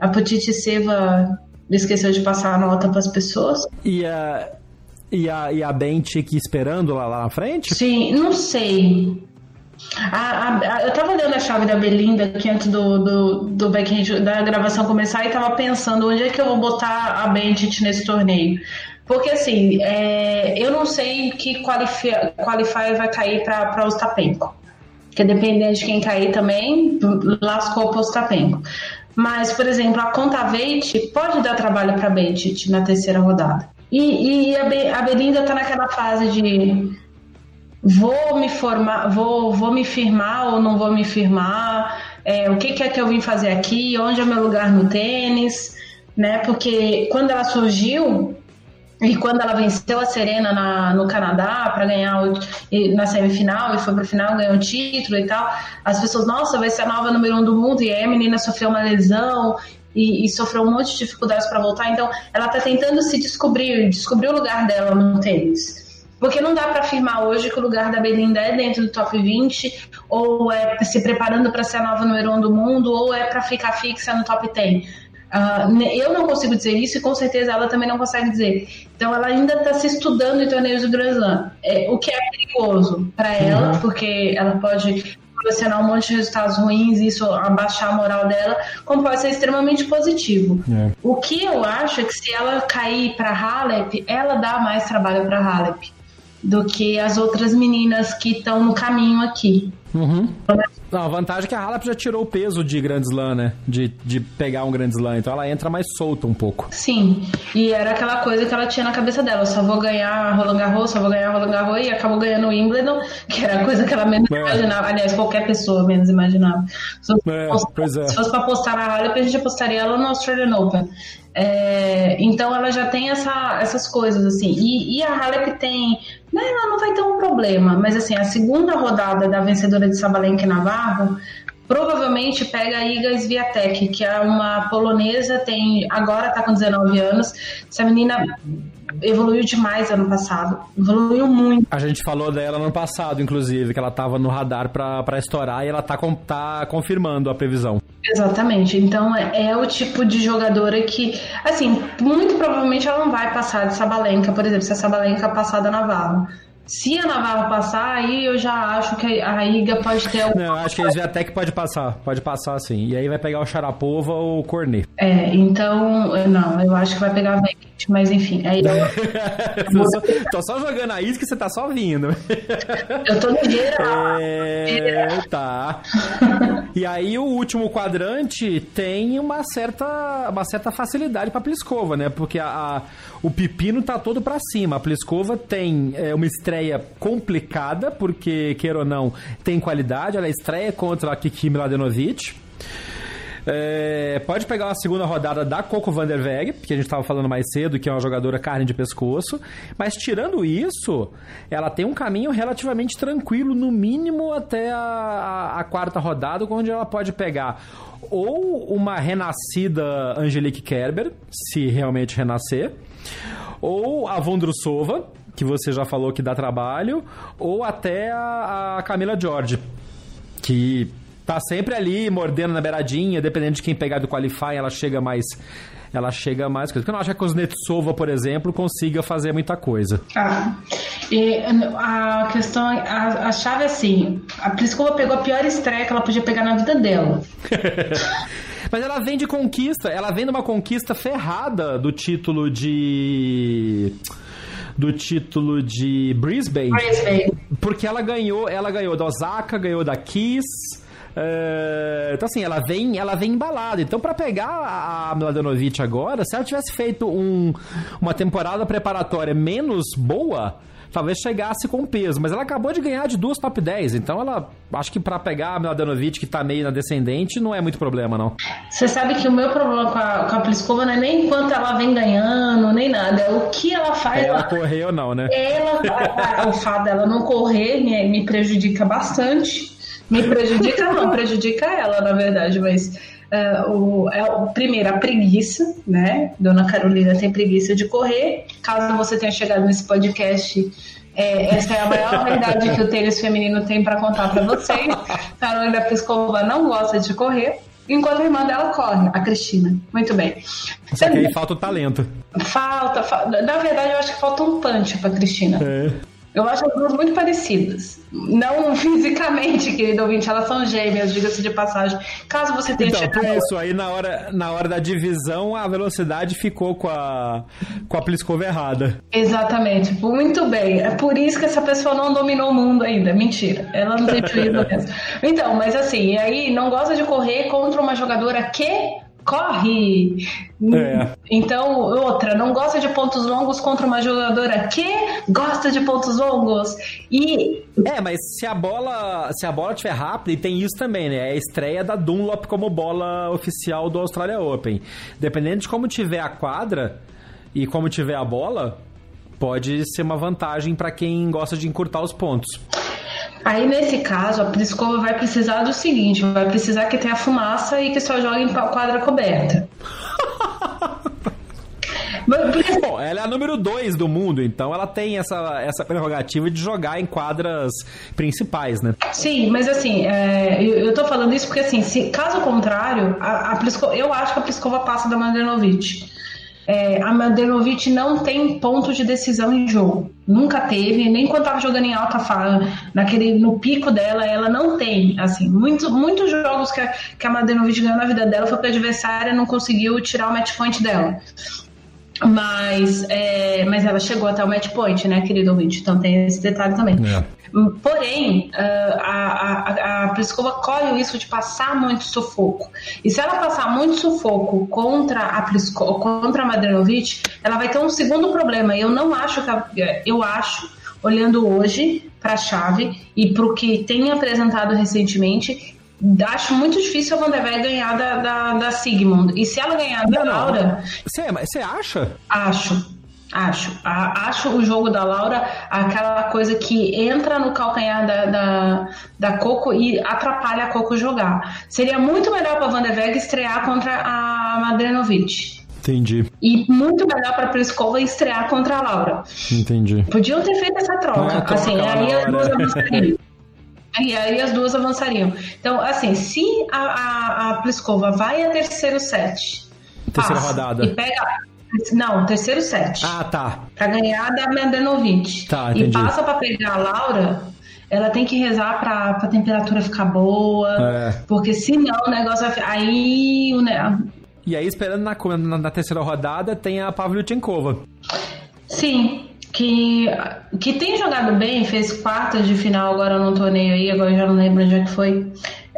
A Petit Seva esqueceu de passar a nota para as pessoas. E a e a, e a Bente aqui esperando lá, lá na frente? Sim, não sei. A, a, eu tava lendo a chave da Belinda aqui antes do, do, do backhand, da gravação começar e tava pensando onde é que eu vou botar a Bentit nesse torneio. Porque assim, é, eu não sei que qualifier, vai cair para o Ostapenko. Porque dependendo de quem cair também, lascou para o Ostapenko. Mas, por exemplo, a Contaveit pode dar trabalho para a Bentit na terceira rodada. E, e a, Be, a Belinda está naquela fase de vou me formar, vou, vou me firmar ou não vou me firmar, é, o que, que é que eu vim fazer aqui, onde é meu lugar no tênis, né? Porque quando ela surgiu, e quando ela venceu a Serena na, no Canadá para ganhar o, na semifinal e foi para o final, ganhou o título e tal, as pessoas, nossa, vai ser a nova número um do mundo. E aí a menina sofreu uma lesão e, e sofreu um monte de dificuldades para voltar. Então ela está tentando se descobrir, descobrir o lugar dela no tênis. Porque não dá para afirmar hoje que o lugar da Belinda é dentro do top 20, ou é se preparando para ser a nova número um do mundo, ou é para ficar fixa no top 10 Uh, eu não consigo dizer isso e com certeza ela também não consegue dizer. Então ela ainda está se estudando em torneios do Grand Slam, é, o que é perigoso para ela, uhum. porque ela pode proporcionar um monte de resultados ruins, isso abaixar a moral dela, como pode ser extremamente positivo. É. O que eu acho é que se ela cair para Halep, ela dá mais trabalho para Halep do que as outras meninas que estão no caminho aqui. Uhum. Não, a vantagem é que a Halep já tirou o peso de Grand Slam, né? De, de pegar um Grand Slam. Então ela entra mais solta um pouco. Sim. E era aquela coisa que ela tinha na cabeça dela. Só vou ganhar Roland Garros, só vou ganhar Roland Garros. E acabou ganhando o Wimbledon, que era a coisa que ela menos é. imaginava. Aliás, qualquer pessoa menos imaginava. Se fosse, é, postar, é. se fosse pra postar na Halep, a gente apostaria ela no Australian Open. É, então ela já tem essa, essas coisas assim. E, e a Halep tem né, ela não vai ter um problema, mas assim, a segunda rodada da vencedora de Sabalenka Navarro provavelmente pega a Iga Swiatek, que é uma polonesa, tem agora está com 19 anos. Essa menina evoluiu demais ano passado. Evoluiu muito. A gente falou dela ano passado, inclusive, que ela estava no radar para estourar e ela tá, com, tá confirmando a previsão. Exatamente. Então é, é, o tipo de jogadora que, assim, muito provavelmente ela não vai passar de Sabalenka, por exemplo, se a Sabalenka passar da Navarro. Se a Navarro passar, aí eu já acho que a Iga pode ter. Um... Não, acho que eles até que pode passar. Pode passar sim. E aí vai pegar o Sharapova ou o Cornet. É, então. Não, eu acho que vai pegar a Vekic, mas enfim. Aí eu... tô, só, tô só jogando a isca e você tá só vindo. eu tô no geral. É, tá. E aí o último quadrante tem uma certa, uma certa facilidade pra Pliskova, né? Porque a, a o pepino tá todo para cima. A Pliskova tem é, uma estreia complicada, porque, queira ou não, tem qualidade. Ela estreia contra a Kiki Mladenovic. É, pode pegar uma segunda rodada da Coco Van der Weg, que a gente estava falando mais cedo, que é uma jogadora carne de pescoço. Mas tirando isso, ela tem um caminho relativamente tranquilo, no mínimo até a, a, a quarta rodada, onde ela pode pegar ou uma renascida Angelique Kerber, se realmente renascer, ou a Vondrusova, que você já falou que dá trabalho, ou até a, a Camila George, que tá sempre ali mordendo na beiradinha, dependendo de quem pegar do Qualify, ela chega mais ela chega mais coisa. Porque eu não acho que a Kuznetsova, por exemplo, consiga fazer muita coisa. Ah, e a questão, a, a chave é assim, a Pliskova pegou a pior estreia que ela podia pegar na vida dela. Mas ela vem de conquista, ela vem de uma conquista ferrada do título de do título de Brisbane. Brisbane. Porque ela ganhou, ela ganhou da Osaka, ganhou da Kiss. Uh, então assim, ela vem, ela vem embalada. Então para pegar a Mladenovic agora, se ela tivesse feito um, uma temporada preparatória menos boa, talvez chegasse com peso. Mas ela acabou de ganhar de duas top 10, então ela acho que para pegar a Mladenovic, que tá meio na descendente, não é muito problema, não. Você sabe que o meu problema com a, com a Pliskova não é nem quanto ela vem ganhando, nem nada. É o que ela faz. Ela, ela correr ou não, né? Ela, o fato dela não correr me, me prejudica bastante. Me prejudica, não, prejudica ela, na verdade, mas. Uh, o, é, o, primeiro, a preguiça, né? Dona Carolina tem preguiça de correr. Caso você tenha chegado nesse podcast, é, essa é a maior verdade que o tênis feminino tem para contar para vocês. Carolina Piscova não gosta de correr. Enquanto a irmã dela corre, a Cristina. Muito bem. Só que aí falta o talento. Falta, falta. Na verdade, eu acho que falta um punch pra Cristina. É. Eu acho as duas muito parecidas. Não fisicamente, querido ouvinte, elas são gêmeas, diga-se de passagem. Caso você tenha então, chegado... por isso, aí na hora, na hora da divisão, a velocidade ficou com a, com a Pliskova errada. Exatamente. Muito bem. É por isso que essa pessoa não dominou o mundo ainda. Mentira. Ela não tem juízo mesmo. Então, mas assim, aí não gosta de correr contra uma jogadora que corre. É. Então, outra, não gosta de pontos longos contra uma jogadora que gosta de pontos longos. E. É, mas se a bola. Se a bola estiver rápida, e tem isso também, né? É a estreia da Dunlop como bola oficial do Australia Open. Dependendo de como tiver a quadra e como tiver a bola, pode ser uma vantagem para quem gosta de encurtar os pontos. Aí, nesse caso, a Pliskova vai precisar do seguinte: vai precisar que tenha fumaça e que só jogue em quadra coberta. Bom, ela é a número 2 do mundo, então ela tem essa, essa prerrogativa de jogar em quadras principais, né? Sim, mas assim, é, eu, eu tô falando isso porque, assim, se, caso contrário, a, a Pliskova, eu acho que a Pliskova passa da Mandanovic é, a Mladenovic não tem ponto de decisão em jogo. Nunca teve, nem quando estava jogando em alta fala, naquele, no pico dela, ela não tem. Assim, muito, muitos jogos que a, que a Mladenovic ganhou na vida dela foi porque a adversária não conseguiu tirar o match point dela. Mas, é, mas ela chegou até o match point, né, querido ouvinte? Então tem esse detalhe também. É. Porém, ah, a, a, a Pliskova corre o risco de passar muito sufoco. E se ela passar muito sufoco contra a Pliskova, contra a Madrinovic, ela vai ter um segundo problema. Eu não acho que eu acho, olhando hoje para a chave e para o que tem apresentado recentemente, acho muito difícil a Van der Weg ganhar da, da, da Sigmund. E se ela ganhar da não, Laura. Você acha? Acho. Acho. acho o jogo da Laura aquela coisa que entra no calcanhar da, da, da Coco e atrapalha a Coco jogar. Seria muito melhor para Van der Weg estrear contra a Madrenovic. Entendi. E muito melhor para Pliskova estrear contra a Laura. Entendi. Podiam ter feito essa troca. troca assim, aí as duas avançariam. E aí as duas avançariam. Então, assim, se a, a, a Pliskova vai a terceiro set. Terceira rodada. E pega Não, terceiro set. Ah, tá. Pra ganhar da Mendenovic. Tá, e entendi. passa pra pegar a Laura, ela tem que rezar pra, pra temperatura ficar boa. É. Porque senão o negócio vai. fi- Aí o ne- E aí, esperando na, na, na terceira rodada, tem a Pavlyuchenkova. Sim, que, que tem jogado bem, fez quartas de final agora num torneio aí, agora eu já não lembro onde é que foi.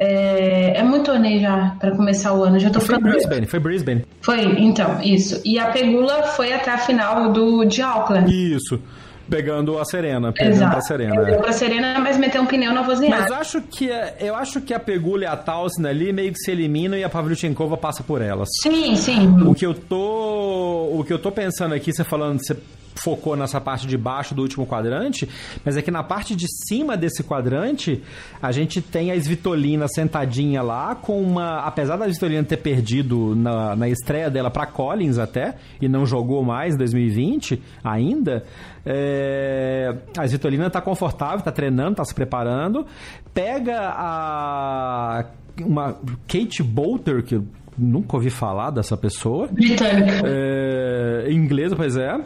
É, é muito torneio já pra começar o ano, já tô Foi ficando. Brisbane, foi Brisbane. Foi, então, isso. E a Pegula foi até a final do, de Auckland. Isso. Pegando a Serena, pegando Exato. pra Serena. Deu é. pra Serena, mas meteu um pneu na Mas vozinha. eu acho que a- eu acho que a Pegula e a Tausen ali meio que se eliminam e a Pavlyuchenkova passa por elas. Sim, sim. O que eu tô, o que eu tô pensando aqui, você falando, você focou nessa parte de baixo do último quadrante, mas é que na parte de cima desse quadrante, a gente tem a Svitolina sentadinha lá com uma, apesar da Svitolina ter perdido na, na estreia dela pra Collins até e não jogou mais em 2020 ainda, é, a Svitolina tá confortável, tá treinando, tá se preparando, pega a uma Kate Bolter que eu nunca ouvi falar dessa pessoa. Britânica. É, inglesa, pois é.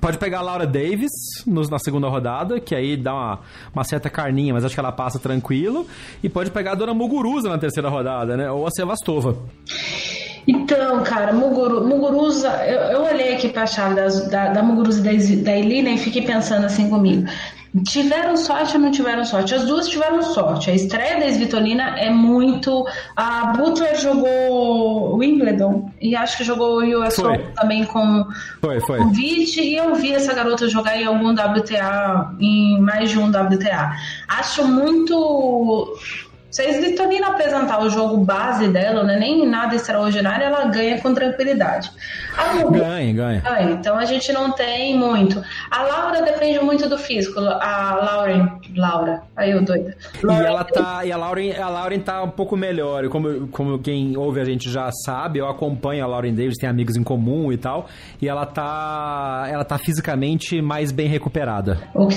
Pode pegar a Laura Davis nos- na segunda rodada, que aí dá uma, uma certa carninha, mas acho que ela passa tranquilo. E pode pegar a Dona Muguruza na terceira rodada, né? Ou a Sevastova. Então, cara, Muguru, Muguruza, eu, eu olhei aqui pra chave das- da, da Muguruza e da, da Elina e fiquei pensando assim comigo. Tiveram sorte ou não tiveram sorte? As duas tiveram sorte. A estreia da Svitolina é muito. A Butler jogou Wimbledon e acho que jogou o US também com Foi, foi. convite e eu vi essa garota jogar em algum WTA, em mais de um WTA. Acho muito. Se a Svitolina apresentar o jogo base dela, né, nem nada extraordinário, ela ganha com tranquilidade. A Ganha, ganha. ah, então a gente não tem muito. A Laura depende muito do físico. A Lauren. Laura. Aí eu doida. E ela tá. E a Lauren, a Lauren tá um pouco melhor. Como, como quem ouve a gente já sabe, eu acompanho a Lauren Davis, tem amigos em comum e tal. E ela tá. Ela tá fisicamente mais bem recuperada. O que,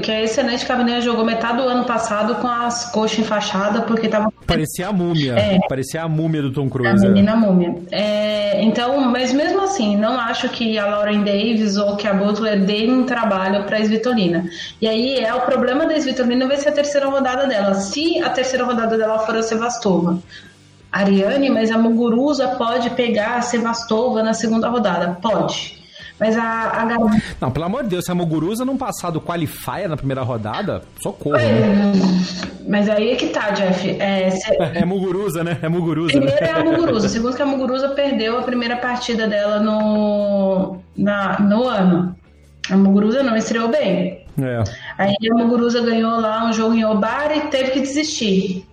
que é excelente que a menina jogou metade do ano passado com as coxas enfaixadas porque tava Parecia a múmia. É. Parecia a múmia do Tom A Cruise. é. menina múmia. É, então, mas mesmo assim, não acho que a Lauren Davis ou que a Butler deem um trabalho para a Svitolina. E aí é o problema da Svitolina vai ser a terceira rodada dela. Se a terceira rodada dela for a Sevastova. Ariane, mas a Muguruza pode pegar a Sevastova na segunda rodada. Pode. Mas a, a Gabi- Não, pelo amor de Deus, se a Muguruza não passar do qualifier na primeira rodada, socorro, né? Mas aí é que tá, Jeff. É, se- É Muguruza, né? É Muguruza. né? Primeiro é a Muguruza. Segundo que a Muguruza perdeu a primeira partida dela no, na, no ano. A Muguruza não estreou bem. É. Aí a Muguruza ganhou lá um jogo em Obar e teve que desistir.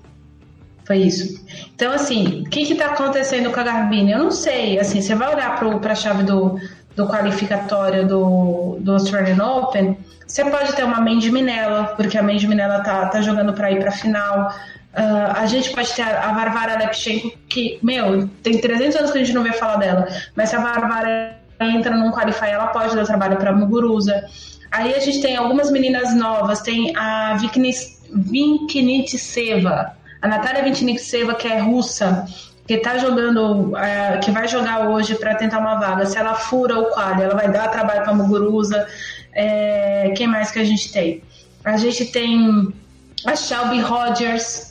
Foi isso. Então, assim, o que que tá acontecendo com a Garbine? Eu não sei. Assim, você vai olhar pro, pra chave do, do qualificatório do, do Australian Open, você pode ter uma Mandy Minella, porque a Mandy Minella tá, tá jogando pra ir pra final. Ah, a gente pode ter a, a Varvara Lepchenko, que, meu, tem 300 anos que a gente não vê falar dela, mas se a Varvara entra num qualify, ela pode dar trabalho pra Muguruza. Aí a gente tem algumas meninas novas, tem a Vinkinitseva, a Natália Vinkinitseva, que é russa, que tá jogando, eh, que vai jogar hoje para tentar uma vaga. Se ela fura o quadro, ela vai dar trabalho para Muguruza. Eh, quem mais que a gente tem? A gente tem a Shelby Rogers,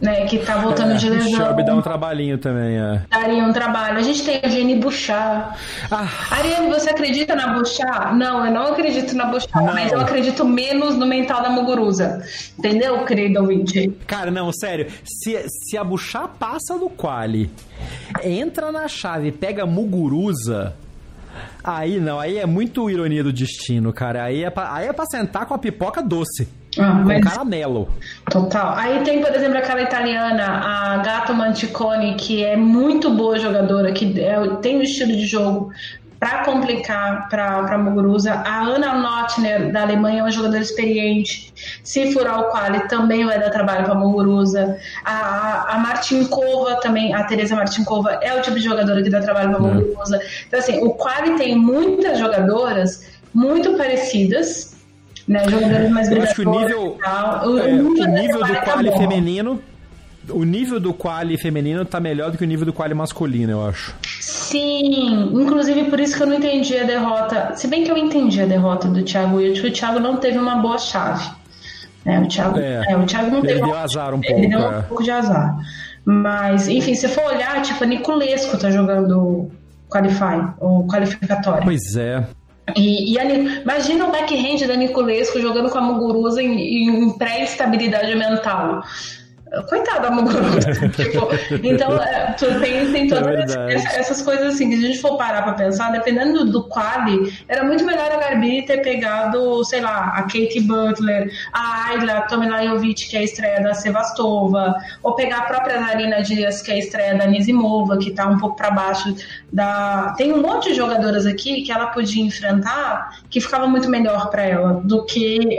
né, que tá voltando de É, o lesão. Shelby dá um trabalhinho também, é. Daria um trabalho. A gente tem a Jenny Bouchard. Ah, Ariane, você acredita na Bouchard? Não, eu não acredito na Bouchard, Não. mas eu acredito menos no mental da Muguruza. Entendeu, querido ouvinte? cara, não, sério. Se, se a Buchá passa do quali, entra na chave e pega Muguruza. Aí não, aí é muito ironia do destino, cara. Aí é pra, aí é pra sentar com a pipoca doce. Ah, com mas caramelo. total. Aí tem, por exemplo, aquela italiana, a Gato Manticone, que é muito boa jogadora, que é- tem um estilo de jogo para complicar para Muguruza. A Ana Notner, da Alemanha, é uma jogadora experiente. Se furar o quali, também vai dar trabalho para Muguruza. A, a, a Martinkova também, a Teresa Martinkova, é o tipo de jogadora que dá trabalho para Muguruza. Então, assim, o quali tem muitas jogadoras muito parecidas. Né, jogadoras mais Eu acho que o nível. O, é, o o nível, do dessa quali tá feminino. O nível do quali feminino tá melhor do que o nível do quali masculino, eu acho. Sim, inclusive por isso que eu não entendi a derrota. Se bem que eu entendi a derrota do Thiago Wilde, o Thiago não teve uma boa chave. É, o, Thiago, é, é, o Thiago não ele teve. Deu azar um ele pouco. deu é. um pouco de azar. Mas, enfim, se for olhar, tipo, a Niculesco tá jogando Qualify, ou qualificatório. Pois é. E, e a, imagina o backhand da Niculesco jogando com a Muguruza em, em pré-estabilidade mental. Coitada da Muguruza. tipo, então, é, tem, tem todas É essas, essas coisas assim, que se a gente for parar pra pensar, dependendo do, quali, era muito melhor a Garbine ter pegado, sei lá, a Katie Butler, a Ayla Tomilajovic, que é a estreia da Sevastova, ou pegar a própria Zarina Dias, que é a estreia da Nizimova, que tá um pouco pra baixo da. Tem um monte de jogadoras aqui que ela podia enfrentar que ficava muito melhor para ela do que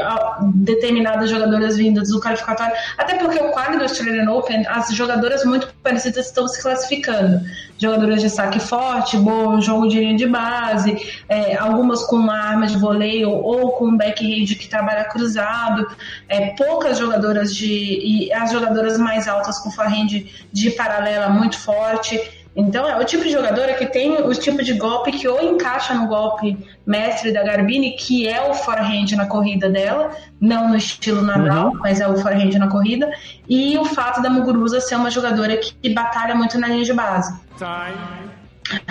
determinadas jogadoras vindas do qualificatório. Até porque o quali do Australian Open, as jogadoras muito parecidas estão se classificando. Jogadoras de saque forte, bom jogo de linha de base, é, algumas com uma arma de voleio ou com um backhand que trabalha cruzado, é, poucas jogadoras de. e as jogadoras mais altas com forehand de paralela muito forte. Então é o tipo de jogadora que tem o tipo de golpe que ou encaixa no golpe mestre da Garbine, que é o forehand na corrida dela, não no estilo Nadal, uhum. mas é o forehand na corrida, e o fato da Muguruza ser uma jogadora que batalha muito na linha de base.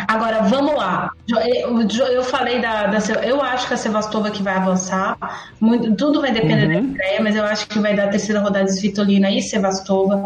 Agora, vamos lá. Eu, eu falei da, da, Eu acho que a Sevastova que vai avançar. Muito, tudo vai depender uhum. da estreia, mas eu acho que vai dar a terceira rodada de Svitolina e Sevastova.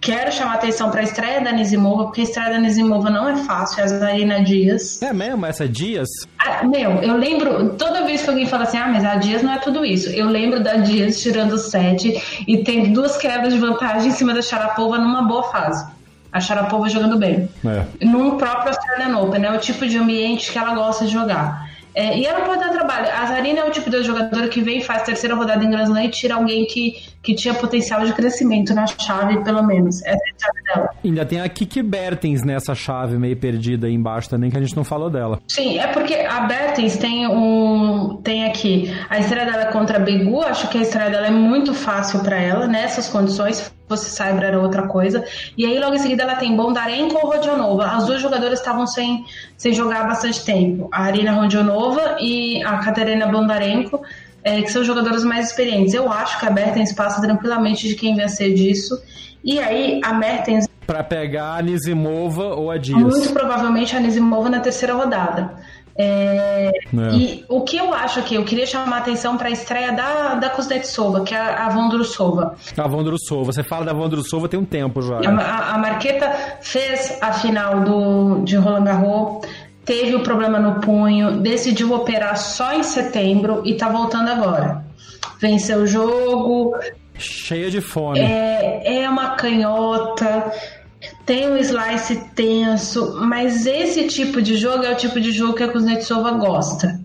Quero chamar atenção para a estreia da Nizimova, porque a estreia da Nizimova não é fácil, é a Zarina Dias. É mesmo? Essa Dias? Ah, meu, eu lembro, toda vez que alguém fala assim, ah, mas a Dias não é tudo isso. Eu lembro da Dias tirando o set e tendo duas quedas de vantagem em cima da Sharapova numa boa fase. A Sharapova jogando bem. É. Num próprio Australian Open, é o tipo de ambiente que ela gosta de jogar. É, e ela pode dar trabalho. A Zarina é o tipo de jogadora que vem e faz terceira rodada em Grand Slam e tira alguém que, que tinha potencial de crescimento na chave, pelo menos. Essa é a chave dela. Ainda tem a Kiki Bertens nessa chave meio perdida aí embaixo também, que a gente não falou dela. Sim, é porque a Bertens tem um. Tem aqui. A estreia dela contra a Begu, acho que a estreia dela é muito fácil para ela, nessas condições fosse Cyber era outra coisa. E aí, logo em seguida, ela tem Bondarenko ou Rodionova. As duas jogadoras estavam sem, sem jogar há bastante tempo. A Arina Rodionova e a Katerina Bondarenko, é, que são jogadoras mais experientes. Eu acho que a Mertens passa tranquilamente de quem vencer disso. E aí, a Mertens... Para pegar a Nizimova ou a Dias. Muito provavelmente a Nizimova na terceira rodada. É, é. E o que eu acho aqui, eu queria chamar a atenção para a estreia da, da Kuznetsova, que é a Vondrusova. A Vondrusova, você fala da Vondrusova tem um tempo já. A, a, a Marqueta fez a final do, de Roland Garros, teve o problema no punho, decidiu operar só em setembro e tá voltando agora. Venceu o jogo. Cheia de fome. É, é uma canhota tem um slice tenso, mas esse tipo de jogo é o tipo de jogo que a Kuznetsova gosta.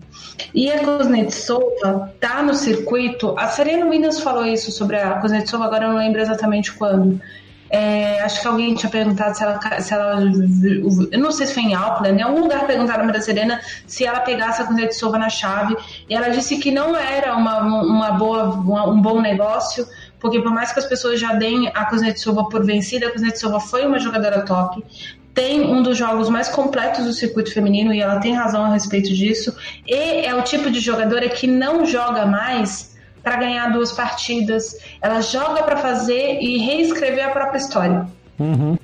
E a Kuznetsova tá no circuito. A Serena Williams falou isso sobre a Kuznetsova, agora eu não lembro exatamente quando. É, acho que alguém tinha perguntado se ela, se ela. Eu não sei se foi em Auckland, em algum lugar perguntaram para a Serena se ela pegasse a Kuznetsova na chave. E ela disse que não era uma, uma boa, uma, um bom negócio, porque por mais que as pessoas já deem a Kuznetsova por vencida, a Kuznetsova foi uma jogadora top. Tem um dos jogos mais completos do circuito feminino e ela tem razão a respeito disso. E é o tipo de jogadora que não joga mais para ganhar duas partidas. Ela joga para fazer e reescrever a própria história. Uhum.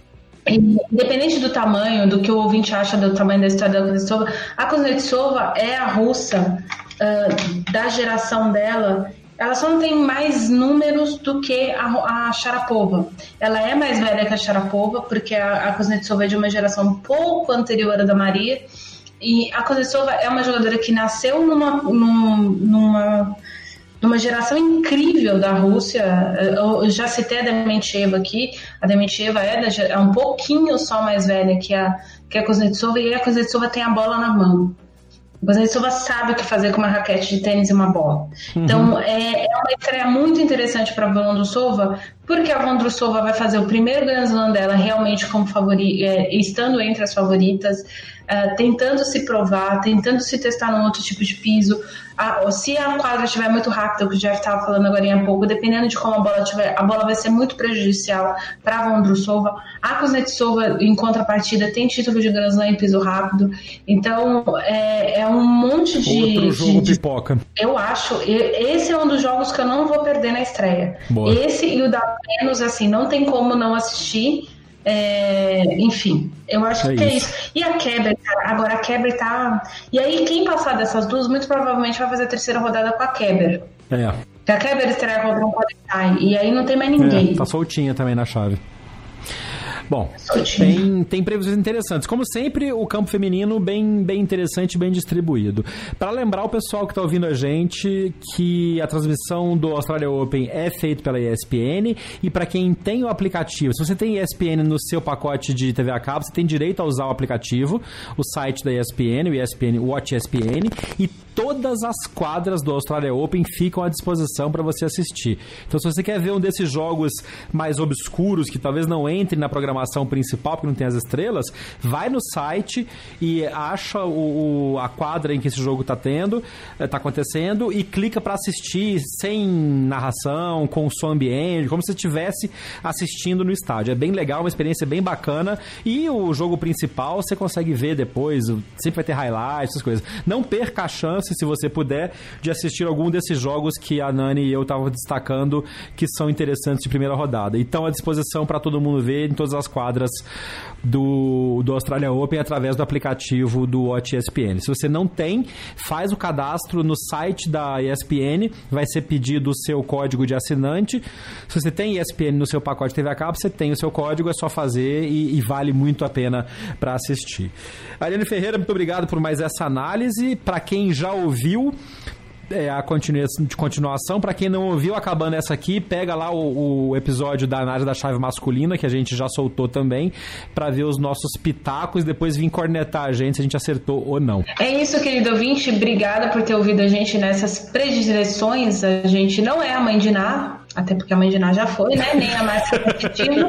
Independente do tamanho, do que o ouvinte acha do tamanho da história da Kuznetsova, a Kuznetsova é a russa uh, da geração dela. Ela só não tem mais números do que a, a Sharapova. Ela é mais velha que a Sharapova, porque a, a Kuznetsova é de uma geração um pouco anterior à da Maria. E a Kuznetsova é uma jogadora que nasceu numa, numa, numa geração incrível da Rússia. Eu já citei a Dementcheva aqui. A Dementcheva é, é um pouquinho só mais velha que a, que a Kuznetsova e a Kuznetsova tem a bola na mão. Kuznetsova sabe o que fazer com uma raquete de tênis e uma bola. Uhum. Então é, é, uma estreia muito interessante para a Vondrusova, porque a Vondrusova vai fazer o primeiro Grand Slam dela realmente como favorita, é, estando entre as favoritas. uh, tentando se provar, tentando se testar num outro tipo de piso. A, se a quadra estiver muito rápida, o que o Jeff estava falando agora há pouco, dependendo de como a bola estiver, a bola vai ser muito prejudicial para a Vondrusova. A Kuznetsova, em contrapartida, tem título de Grand Slam em piso rápido. Então, é, é um monte de... Outro jogo de, pipoca. Eu acho. Esse é um dos jogos que eu não vou perder na estreia. Boa. Esse e o da Menos, assim, não tem como não assistir. É, enfim, eu acho é que é isso. é isso. E a quebra, cara, agora a quebra tá. E aí, quem passar dessas duas, muito provavelmente vai fazer a terceira rodada com a quebra. É. Porque a quebra estreia contra um qualify. E aí não tem mais ninguém. É, tá soltinha também na chave. Bom, tem, tem previsões interessantes. Como sempre, o campo feminino bem, bem interessante, bem distribuído. Para lembrar o pessoal que está ouvindo a gente que a transmissão do Australia Open é feita pela ESPN e para quem tem o aplicativo, se você tem ESPN no seu pacote de TV a cabo, você tem direito a usar o aplicativo, o site da ESPN, o ESPN Watch ESPN e todas as quadras do Australia Open ficam à disposição para você assistir. Então, se você quer ver um desses jogos mais obscuros que talvez não entre na programação programação principal, porque não tem as estrelas, vai no site e acha o, o a quadra em que esse jogo está tendo, está eh, acontecendo e clica para assistir sem narração, com som ambiente, como se estivesse assistindo no estádio. É bem legal, uma experiência bem bacana e o jogo principal você consegue ver depois, sempre vai ter highlights, essas coisas. Não perca a chance, se você puder, de assistir algum desses jogos que a Nani e eu estavam destacando que são interessantes de primeira rodada. Então, à disposição para todo mundo ver em todas as quadras do, do Australia Open através do aplicativo do Watch ESPN. Se você não tem, faz o cadastro no site da ESPN, vai ser pedido o seu código de assinante. Se você tem ESPN no seu pacote TV a cabo, você tem o seu código, é só fazer e, e vale muito a pena para assistir. Ariane Ferreira, muito obrigado por mais essa análise. Para quem já ouviu, é, a continuação, de continuação. Para quem não ouviu, acabando essa aqui, pega lá o, o, episódio da análise da chave masculina, que a gente já soltou também, para ver os nossos pitacos e depois vir cornetar a gente se a gente acertou ou não. É isso, querido ouvinte. Obrigada por ter ouvido a gente nessas predileções. A gente não é a mãe de Ná, até porque a mãe de Ná já foi, né? Nem a Márcia repetindo.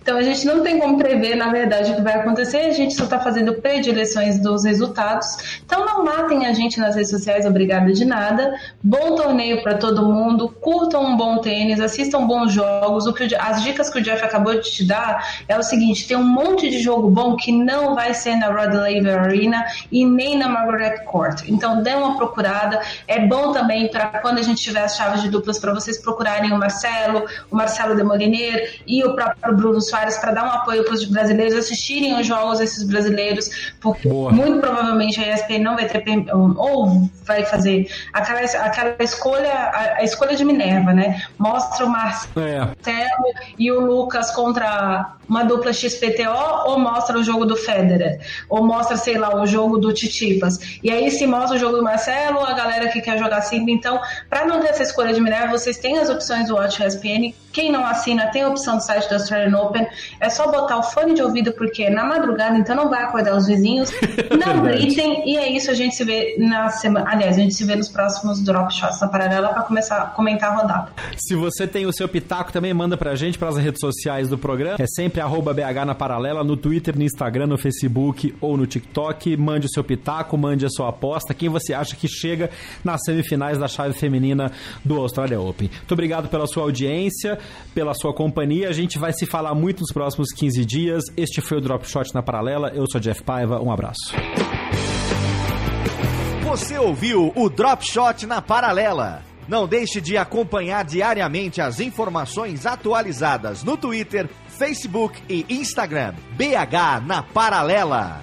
Então a gente não tem como prever, na verdade, o que vai acontecer, a gente só está fazendo predileções dos resultados. Então não matem a gente nas redes sociais, obrigada de nada. Bom torneio para todo mundo, curtam um bom tênis, assistam bons jogos. O que o, as dicas que o Jeff acabou de te dar é o seguinte: tem um monte de jogo bom que não vai ser na Rod Laver Arena e nem na Margaret Court. Então dê uma procurada. É bom também para quando a gente tiver as chaves de duplas para vocês procurarem o Marcelo, o Marcelo de Moliner e o próprio Bruno Soares para dar um apoio para os brasileiros assistirem os jogos desses brasileiros, porque Boa. muito provavelmente a ESPN não vai ter ou vai fazer aquela, aquela escolha, a, a escolha de Minerva, né? Mostra o Marcelo é. e o Lucas contra uma dupla XPTO ou mostra o jogo do Federer, ou mostra, sei lá, o jogo do Titipas. E aí se mostra o jogo do Marcelo, a galera que quer jogar simples. Então, para não ter essa escolha de Minerva, vocês têm as opções do Watch ESPN. Quem não assina, tem a opção do site do Australian Open. É só botar o fone de ouvido, porque é na madrugada, então não vai acordar os vizinhos. Não gritem. e é isso, a gente se vê na semana. Aliás, a gente se vê nos próximos Drop Shots na paralela para começar a comentar a rodada. Se você tem o seu pitaco, também manda pra gente para as redes sociais do programa. É sempre arroba BH na paralela, no Twitter, no Instagram, no Facebook ou no TikTok. Mande o seu pitaco, mande a sua aposta. Quem você acha que chega nas semifinais da chave feminina do Australia Open. Muito obrigado pela sua audiência, pela sua companhia. A gente vai se falar muito nos próximos 15 dias. Este foi o Drop Shot na Paralela. Eu sou Jeff Paiva. Um abraço. Você ouviu o Drop Shot na Paralela. Não deixe de acompanhar diariamente as informações atualizadas no Twitter, Facebook e Instagram. BH na Paralela.